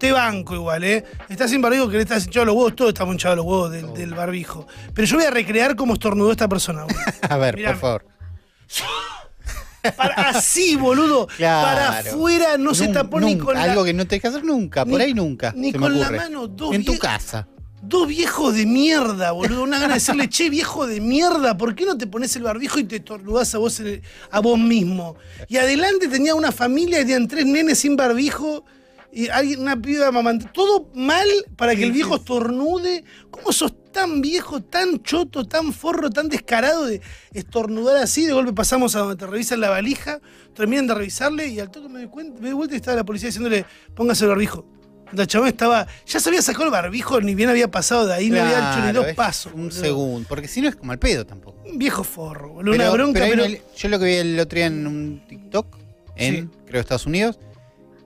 Te banco igual, ¿eh? Estás sin barbijo, que le estás hinchado los huevos, todos estamos hinchados los huevos del, del barbijo. Pero yo voy a recrear cómo estornudó esta persona, boludo. A ver, Mirame. por favor. Para- así, boludo. Claro. Para afuera no se tapó ni nunca, con la, Algo que no tenés que hacer nunca, por ni- ahí nunca. ni se me con la ocurre. mano, dos En tu casa. Dos viejos de mierda, boludo. Una gana de decirle, che, viejo de mierda, ¿por qué no te pones el barbijo y te estornudás a vos, el- a vos mismo? Y adelante tenía una familia y tenían tres nenes sin barbijo y alguien, una piba mamantando. Todo mal para que el viejo estornude. ¿Cómo sos tan viejo, tan choto, tan forro, tan descarado de estornudar así? De golpe pasamos a donde te revisan la valija, terminan de revisarle y al toque me doy, cuenta, me doy vuelta y estaba la policía diciéndole, póngase el barbijo. La chabón estaba, ya se había sacado el barbijo, ni bien había pasado de ahí, no había hecho ni dos pasos. Un boludo. segundo. Porque si no es como al pedo tampoco. Un viejo forro, boludo. una bronca, hay pero. una- yo lo que vi el otro día en un TikTok, en Sí. creo Estados Unidos,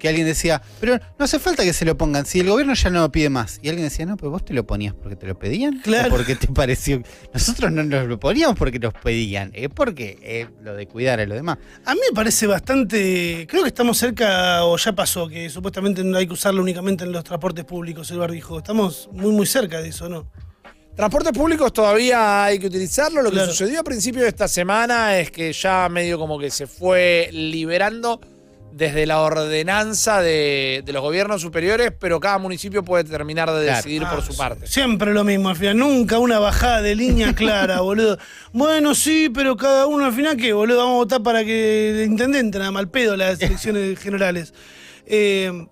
que alguien decía, pero no hace falta que se lo pongan, si el gobierno ya no lo pide más. Y alguien decía, no, pero vos te lo ponías porque te lo pedían. Claro. ¿O porque te pareció. Nosotros no nos lo poníamos porque nos pedían, es porque es lo de cuidar a los demás. A mí me parece bastante. Creo que estamos cerca, o ya pasó, que supuestamente no hay que usarlo únicamente en los transportes públicos, el barbijo. Estamos muy, muy cerca de eso, ¿no? Transportes públicos todavía hay que utilizarlo. Lo que Claro. sucedió a principio de esta semana es que ya medio como que se fue liberando desde la ordenanza de, de los gobiernos superiores, pero cada municipio puede terminar de Claro. decidir por Ah, su parte. Siempre lo mismo, al final. Nunca una bajada de línea clara, boludo. Bueno, sí, pero cada uno al final, ¿qué, boludo? Vamos a votar para que el intendente, nada mal pedo, las elecciones generales. Eh,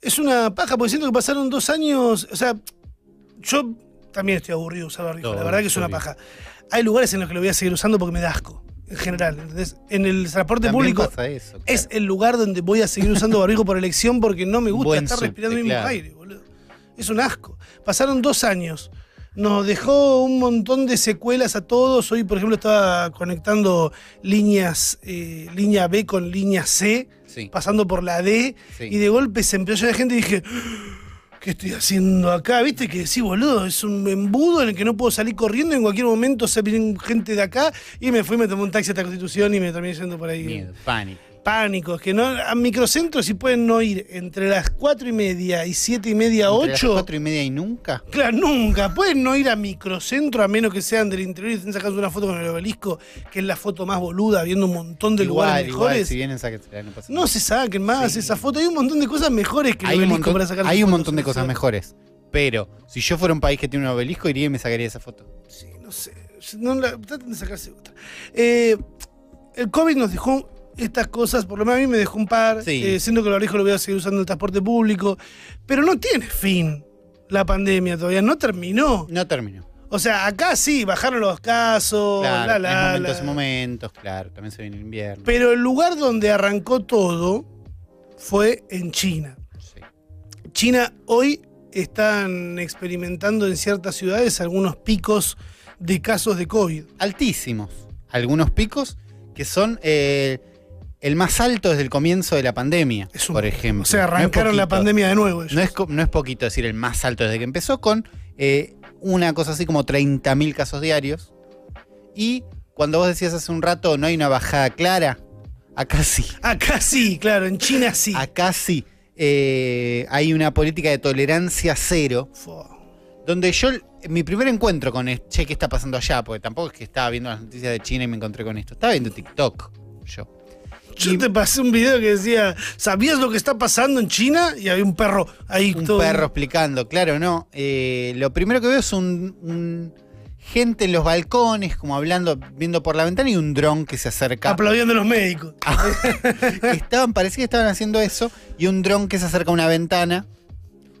es una paja, porque siento que pasaron dos años. O sea, yo también estoy aburrido de usar barbijo. La verdad que es una paja. Hay lugares en los que lo voy a seguir usando porque me da asco, en general. ¿entendés? En el transporte También público pasa eso. claro. es el lugar donde voy a seguir usando barbijo por elección porque no me gusta Buen estar subte, respirando el mismo claro. aire, boludo. Es un asco. Pasaron dos años. Nos dejó un montón de secuelas a todos. Hoy, por ejemplo, estaba conectando líneas, eh, línea B con línea C, Sí. pasando por la D, Sí. y de golpe se empezó a llenar gente y dije, ¿qué estoy haciendo acá? ¿Viste que sí, boludo? Es un embudo en el que no puedo salir corriendo. En cualquier momento se viene gente de acá y me fui, me tomé un taxi hasta Constitución y me terminé yendo por ahí. Miedo, pánico. Pánico. Es que no, a microcentros sí pueden no ir entre las cuatro y media y siete y media, Entre las ocho. cuatro y media y nunca. Claro, nunca. Pueden no ir a microcentro a menos que sean del interior y estén sacando una foto con el obelisco, que es la foto más boluda, viendo un montón de igual, lugares igual, mejores. si vienen, no pasa No se saquen más Sí. esa foto. Hay un montón de cosas mejores que el hay obelisco montón, para sacar hay un montón de cosas mejores. Pero si yo fuera un país que tiene un obelisco, iría y me sacaría esa foto. Sí, no sé. No la- traten de sacarse otra. Eh, el COVID nos dejó estas cosas, por lo menos a mí me dejó un par. Sí. Eh, siento que el barbijo lo voy a seguir usando en el transporte público. Pero no tiene fin la pandemia todavía, no terminó. No terminó. O sea, acá sí, bajaron los casos, Claro, la, la, hay momentos la. momentos, claro. También se viene el invierno. Pero el lugar donde arrancó todo fue en China. Sí. China hoy están experimentando en ciertas ciudades algunos picos de casos de COVID. Altísimos. Algunos picos que son eh, el más alto desde el comienzo de la pandemia, un- por ejemplo. O sea, No arrancaron la pandemia de nuevo. ellos. No es, no es poquito decir el más alto desde que empezó, con eh, una cosa así como 30.000 casos diarios. Y cuando vos decías hace un rato, no hay una bajada clara, acá sí. Acá sí, claro, en China sí. Acá sí. Eh, hay una política de tolerancia cero, Fua. donde yo, mi primer encuentro con, es, che, ¿qué está pasando allá? Porque tampoco es que estaba viendo las noticias de China y me encontré con esto. Estaba viendo TikTok, yo. Yo te pasé un video que decía, ¿sabías lo que está pasando en China? Y había un perro ahí Un todo. perro explicando, claro, no. Eh, lo primero que veo es un, un- gente en los balcones, como hablando, viendo por la ventana y un dron que se acerca. Aplaudiendo a los médicos. estaban, parecía que estaban haciendo eso, y un dron que se acerca a una ventana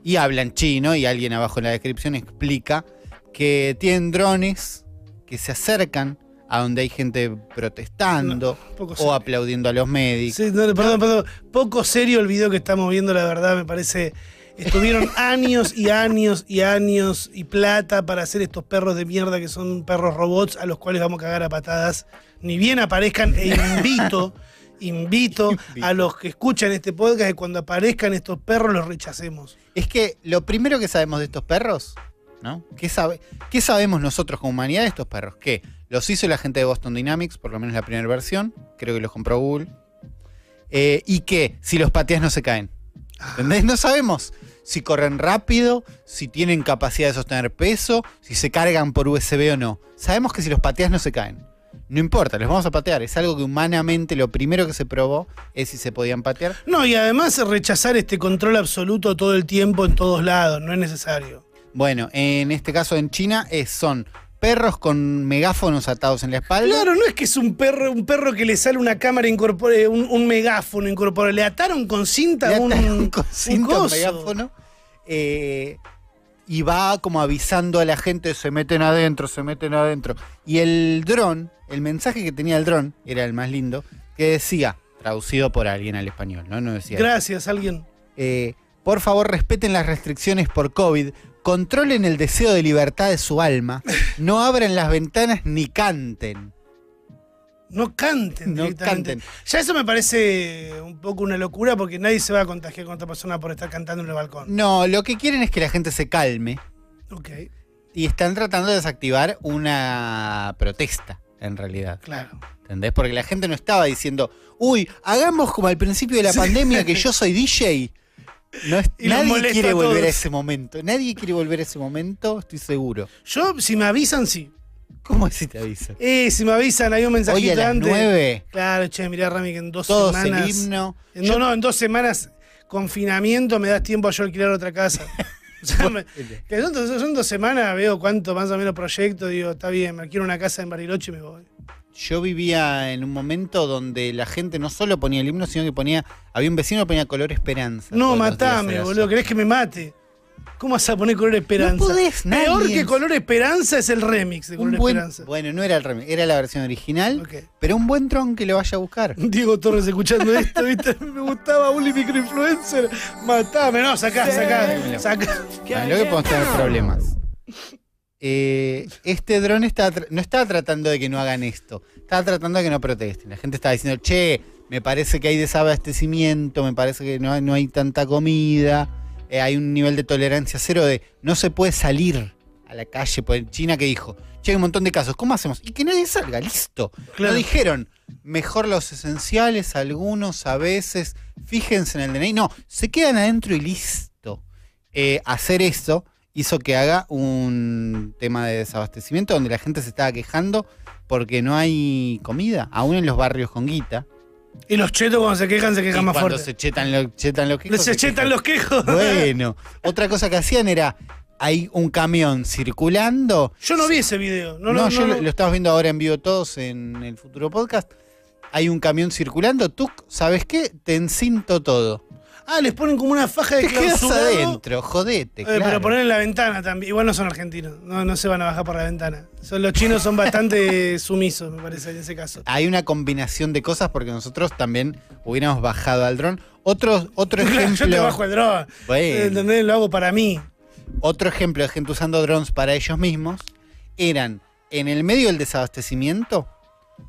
y habla en chino, y alguien abajo en la descripción explica que tienen drones que se acercan a donde hay gente protestando No, o aplaudiendo a los médicos. Sí, no, perdón, perdón. Poco serio el video que estamos viendo, la verdad, me parece. Estuvieron años y años y años y plata para hacer estos perros de mierda que son perros robots a los cuales vamos a cagar a patadas. Ni bien aparezcan e invito Invito. a los que escuchan este podcast que cuando aparezcan estos perros los rechacemos. Es que lo primero que sabemos de estos perros, ¿no? ¿Qué, sabe, ¿Qué sabemos nosotros como humanidad de estos perros? Que los hizo la gente de Boston Dynamics, por lo menos la primera versión, creo que los compró Google. Eh, y que si los pateas no se caen. ¿Entendés? No sabemos si corren rápido, si tienen capacidad de sostener peso, si se cargan por USB o no. Sabemos que si los pateas no se caen. No importa, los vamos a patear. Es algo que humanamente lo primero que se probó es si se podían patear. No, y además rechazar este control absoluto todo el tiempo en todos lados, no es necesario. Bueno, en este caso en China es, son perros con megáfonos atados en la espalda. Claro, no es que es un perro, un perro que le sale una cámara incorpore, un, un megáfono incorporado. Le ataron con cinta Le un, ataron con un cinta un coso. megáfono. eh, y va como avisando a la gente, se meten adentro, se meten adentro. Y el dron, el mensaje que tenía el dron, era el más lindo, que decía, traducido por alguien al español, ¿no? No decía. Gracias, alguien. eh, por favor, respeten las restricciones por COVID, controlen el deseo de libertad de su alma, no abran las ventanas ni canten. No canten. No canten. Ya eso me parece un poco una locura porque nadie se va a contagiar con otra persona por estar cantando en el balcón. No, lo que quieren es que la gente se calme Ok, y están tratando de desactivar una protesta, en realidad. claro. ¿Entendés? Porque la gente no estaba diciendo, uy, hagamos como al principio de la pandemia que yo soy DJ. No es- nadie quiere a volver a ese momento. Nadie quiere volver a ese momento, estoy seguro. Yo, si me avisan, sí. ¿Cómo es si te avisan? Eh, si me avisan, hay un mensajito Hoy a las antes. Claro, che, mirá, Rami, que en dos todos semanas. el himno. No, no, en dos semanas confinamiento me das tiempo a yo alquilar otra casa. O sea, me- que son, dos- son dos semanas, veo cuánto más o menos proyecto, digo, está bien, me quiero una casa en Bariloche y me voy. Yo vivía en un momento donde la gente no solo ponía el himno, sino que ponía, había un vecino que ponía color esperanza. No, matame, boludo. ¿querés que me mate? ¿Cómo vas a poner color esperanza? No podés, Peor nadie. que color esperanza es el remix de Un color buen- esperanza. bueno, no era el remix, era la versión original, Ok. pero un buen tron que lo vaya a buscar. Diego Torres escuchando esto, ¿viste? Me gustaba Uli Microinfluencer. Matame, no, sacá, sacá, sacá. Lo que podemos tener problemas. Eh, este dron está no estaba tratando de que no hagan esto, estaba tratando de que no protesten. La gente estaba diciendo, che, me parece que hay desabastecimiento, me parece que no hay, no hay tanta comida, eh, hay un nivel de tolerancia cero de no se puede salir a la calle por China que dijo, che, hay un montón de casos, ¿cómo hacemos? Y que nadie salga, listo. Claro. No dijeron, mejor los esenciales, algunos a veces, fíjense en el DNI. No, se quedan adentro y listo. Eh, hacer eso hizo que haga un tema de desabastecimiento donde la gente se estaba quejando porque no hay comida, aún en los barrios con guita. Y los chetos cuando se quejan, se Y quejan más cuando fuerte. se chetan, lo- chetan los quejos. Se chetan quejan. los quejos. Bueno, otra cosa que hacían era, hay un camión circulando. Yo no vi ese video. No, No, no, yo no, lo, lo estamos viendo ahora en vivo todos en el futuro podcast. Hay un camión circulando, tú, ¿sabes qué? Te encinto todo. Ah, les ponen como una faja de clausurado. adentro, jodete. Eh, claro. Pero poner en la ventana también. Igual no son argentinos. No, no se van a bajar por la ventana. Son, los chinos son bastante sumisos, me parece, en ese caso. Hay una combinación de cosas porque nosotros también hubiéramos bajado al dron. Otro, otro ejemplo. yo te bajo el dron. Bueno. ¿Entendés? Lo hago para mí. Otro ejemplo de gente usando drones para ellos mismos eran en el medio del desabastecimiento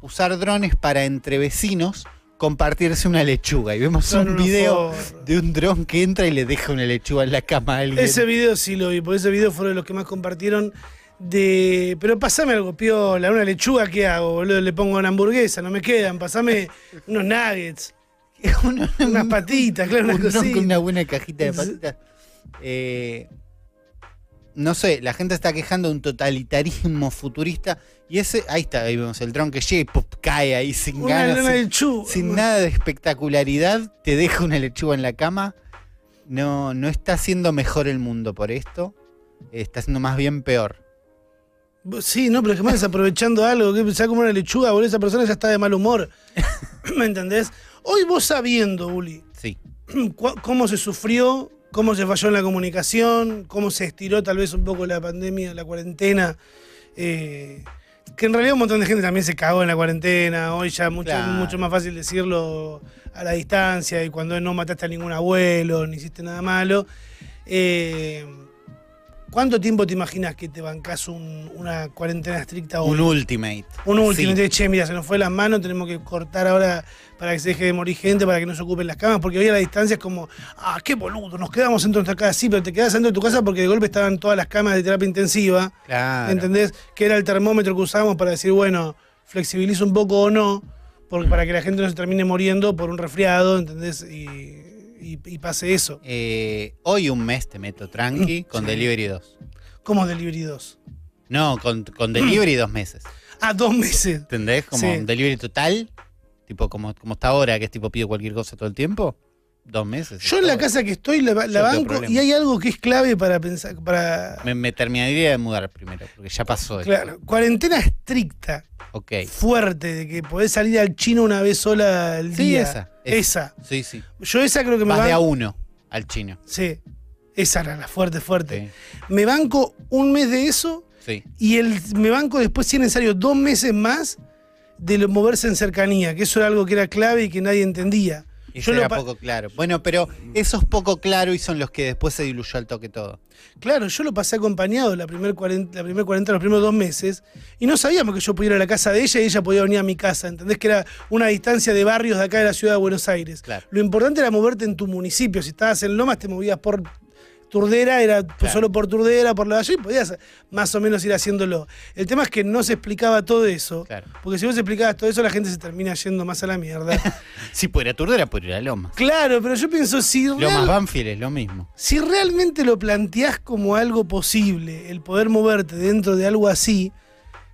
usar drones para entre vecinos compartirse una lechuga. Y vemos Son un video forros. de un dron que entra y le deja una lechuga en la cama a alguien. Ese video sí lo vi, porque ese video fue de los que más compartieron. De. Pero pasame algo, piola, una lechuga, ¿qué hago, boludo? Le pongo una hamburguesa, no me quedan. Pasame unos nuggets, unas patitas, claro, una un dron cosita. con una buena cajita de patitas. Eh, no sé, la gente está quejando de un totalitarismo futurista. Y ese, ahí está, ahí vemos el dron que llega y ¡pup! cae ahí sin Una, ganas. sin- nada de espectacularidad, te deja una lechuga en la cama. No, no está haciendo mejor el mundo por esto. Está haciendo más bien peor. Sí, no, pero es que más aprovechando algo, que sea como una lechuga, boludo, esa persona ya está de mal humor. ¿Me entendés? Hoy vos sabiendo, Uli, Sí. cómo se sufrió, cómo se falló en la comunicación, cómo se estiró tal vez un poco la pandemia, la cuarentena. eh, que en realidad un montón de gente también se cagó en la cuarentena. Hoy ya mucho, Claro. mucho más fácil decirlo a la distancia y cuando no mataste a ningún abuelo, ni hiciste nada malo. Eh, ¿Cuánto tiempo te imaginas que te bancás un- una cuarentena estricta hoy? Un ultimate. Un último, Sí. che, mira, se nos fue las manos, tenemos que cortar ahora para que se deje de morir gente, para que no se ocupen las camas, porque hoy a la distancia es como, ah, qué boludo, nos quedamos dentro de nuestra casa, sí, pero te quedas dentro de tu casa porque de golpe estaban todas las camas de terapia intensiva, Claro. ¿entendés? Que era el termómetro que usábamos para decir, bueno, flexibilizo un poco o no, porque para que la gente no se termine muriendo por un resfriado, ¿entendés? Y, y- y pase eso. Eh, hoy un mes te meto tranqui con Sí. Delivery 2. Como Delivery 2. No, con, con Delivery dos meses. Ah, dos meses. ¿Entendés? Como Sí. un Delivery total. Tipo como, como está ahora, que es tipo pido cualquier cosa todo el tiempo. Dos meses. Yo en la Todo. casa que estoy la, tengo banco y hay algo que es clave para pensar, para... Me, me terminaría de mudar primero, porque ya pasó esto. Claro, cuarentena estricta, Ok. fuerte, de que podés salir al chino una vez sola al Sí, día. esa, esa. Esa. Sí, sí. Yo esa creo que me Vas de a uno al chino. Sí. Esa era la fuerte, fuerte. Sí. Me banco un mes de eso Sí. y el, me banco después, si es necesario, dos meses más de moverse en cercanía, que eso era algo que era clave y que nadie entendía. Eso Yo lo poco claro. Bueno, pero esos poco claro y son los que después se diluyó al toque todo. Claro, yo lo pasé acompañado la primer 40, la primer 40, los primeros dos meses, y no sabíamos que yo pudiera ir a la casa de ella y ella podía venir a mi casa. ¿Entendés? Que era una distancia de barrios de acá de la ciudad de Buenos Aires. Claro. Lo importante era moverte en tu municipio. Si estabas en Lomas, te movías por Turdera, era Claro. solo por Turdera, por la Valle, podías más o menos ir haciéndolo. El tema es que no se explicaba todo eso. Claro. Porque si vos explicabas todo eso, la gente se termina yendo más a la mierda. Si pudiera Turdera, pudiera ir a Loma. claro, pero yo pienso, si Lomas real- Banfield es lo mismo. si realmente lo planteás como algo posible, el poder moverte dentro de algo así,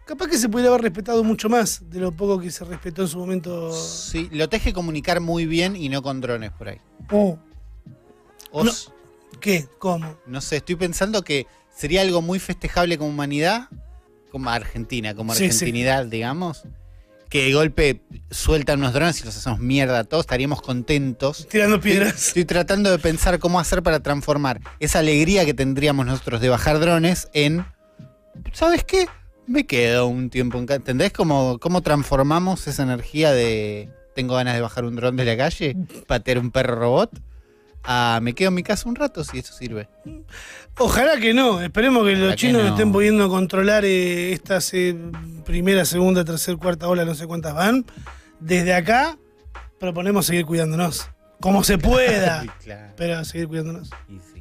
capaz que se podría haber respetado mucho más de lo poco que se respetó en su momento. Sí, lo tenés que comunicar muy bien y no con drones por ahí. Oh, O No. ¿Qué? ¿Cómo? no sé, estoy pensando que sería algo muy festejable como humanidad, como Argentina, como Sí, sí. argentinidad, digamos. Que de golpe sueltan unos drones y los hacemos mierda a todos, estaríamos contentos. Tirando piedras. Estoy tratando de pensar cómo hacer para transformar esa alegría que tendríamos nosotros de bajar drones en. ¿Sabes qué? Me quedo un tiempo en casa. ¿Entendés cómo, cómo transformamos esa energía de tengo ganas de bajar un dron de la calle, patear un perro robot? A me quedo en mi casa un rato si eso sirve. Ojalá que no. Esperemos que los que chinos no. estén pudiendo controlar eh, estas eh, primera, segunda, tercera, cuarta ola, no sé cuántas van. Desde acá proponemos seguir cuidándonos. Como se pueda. Claro. pero seguir cuidándonos. Y sí.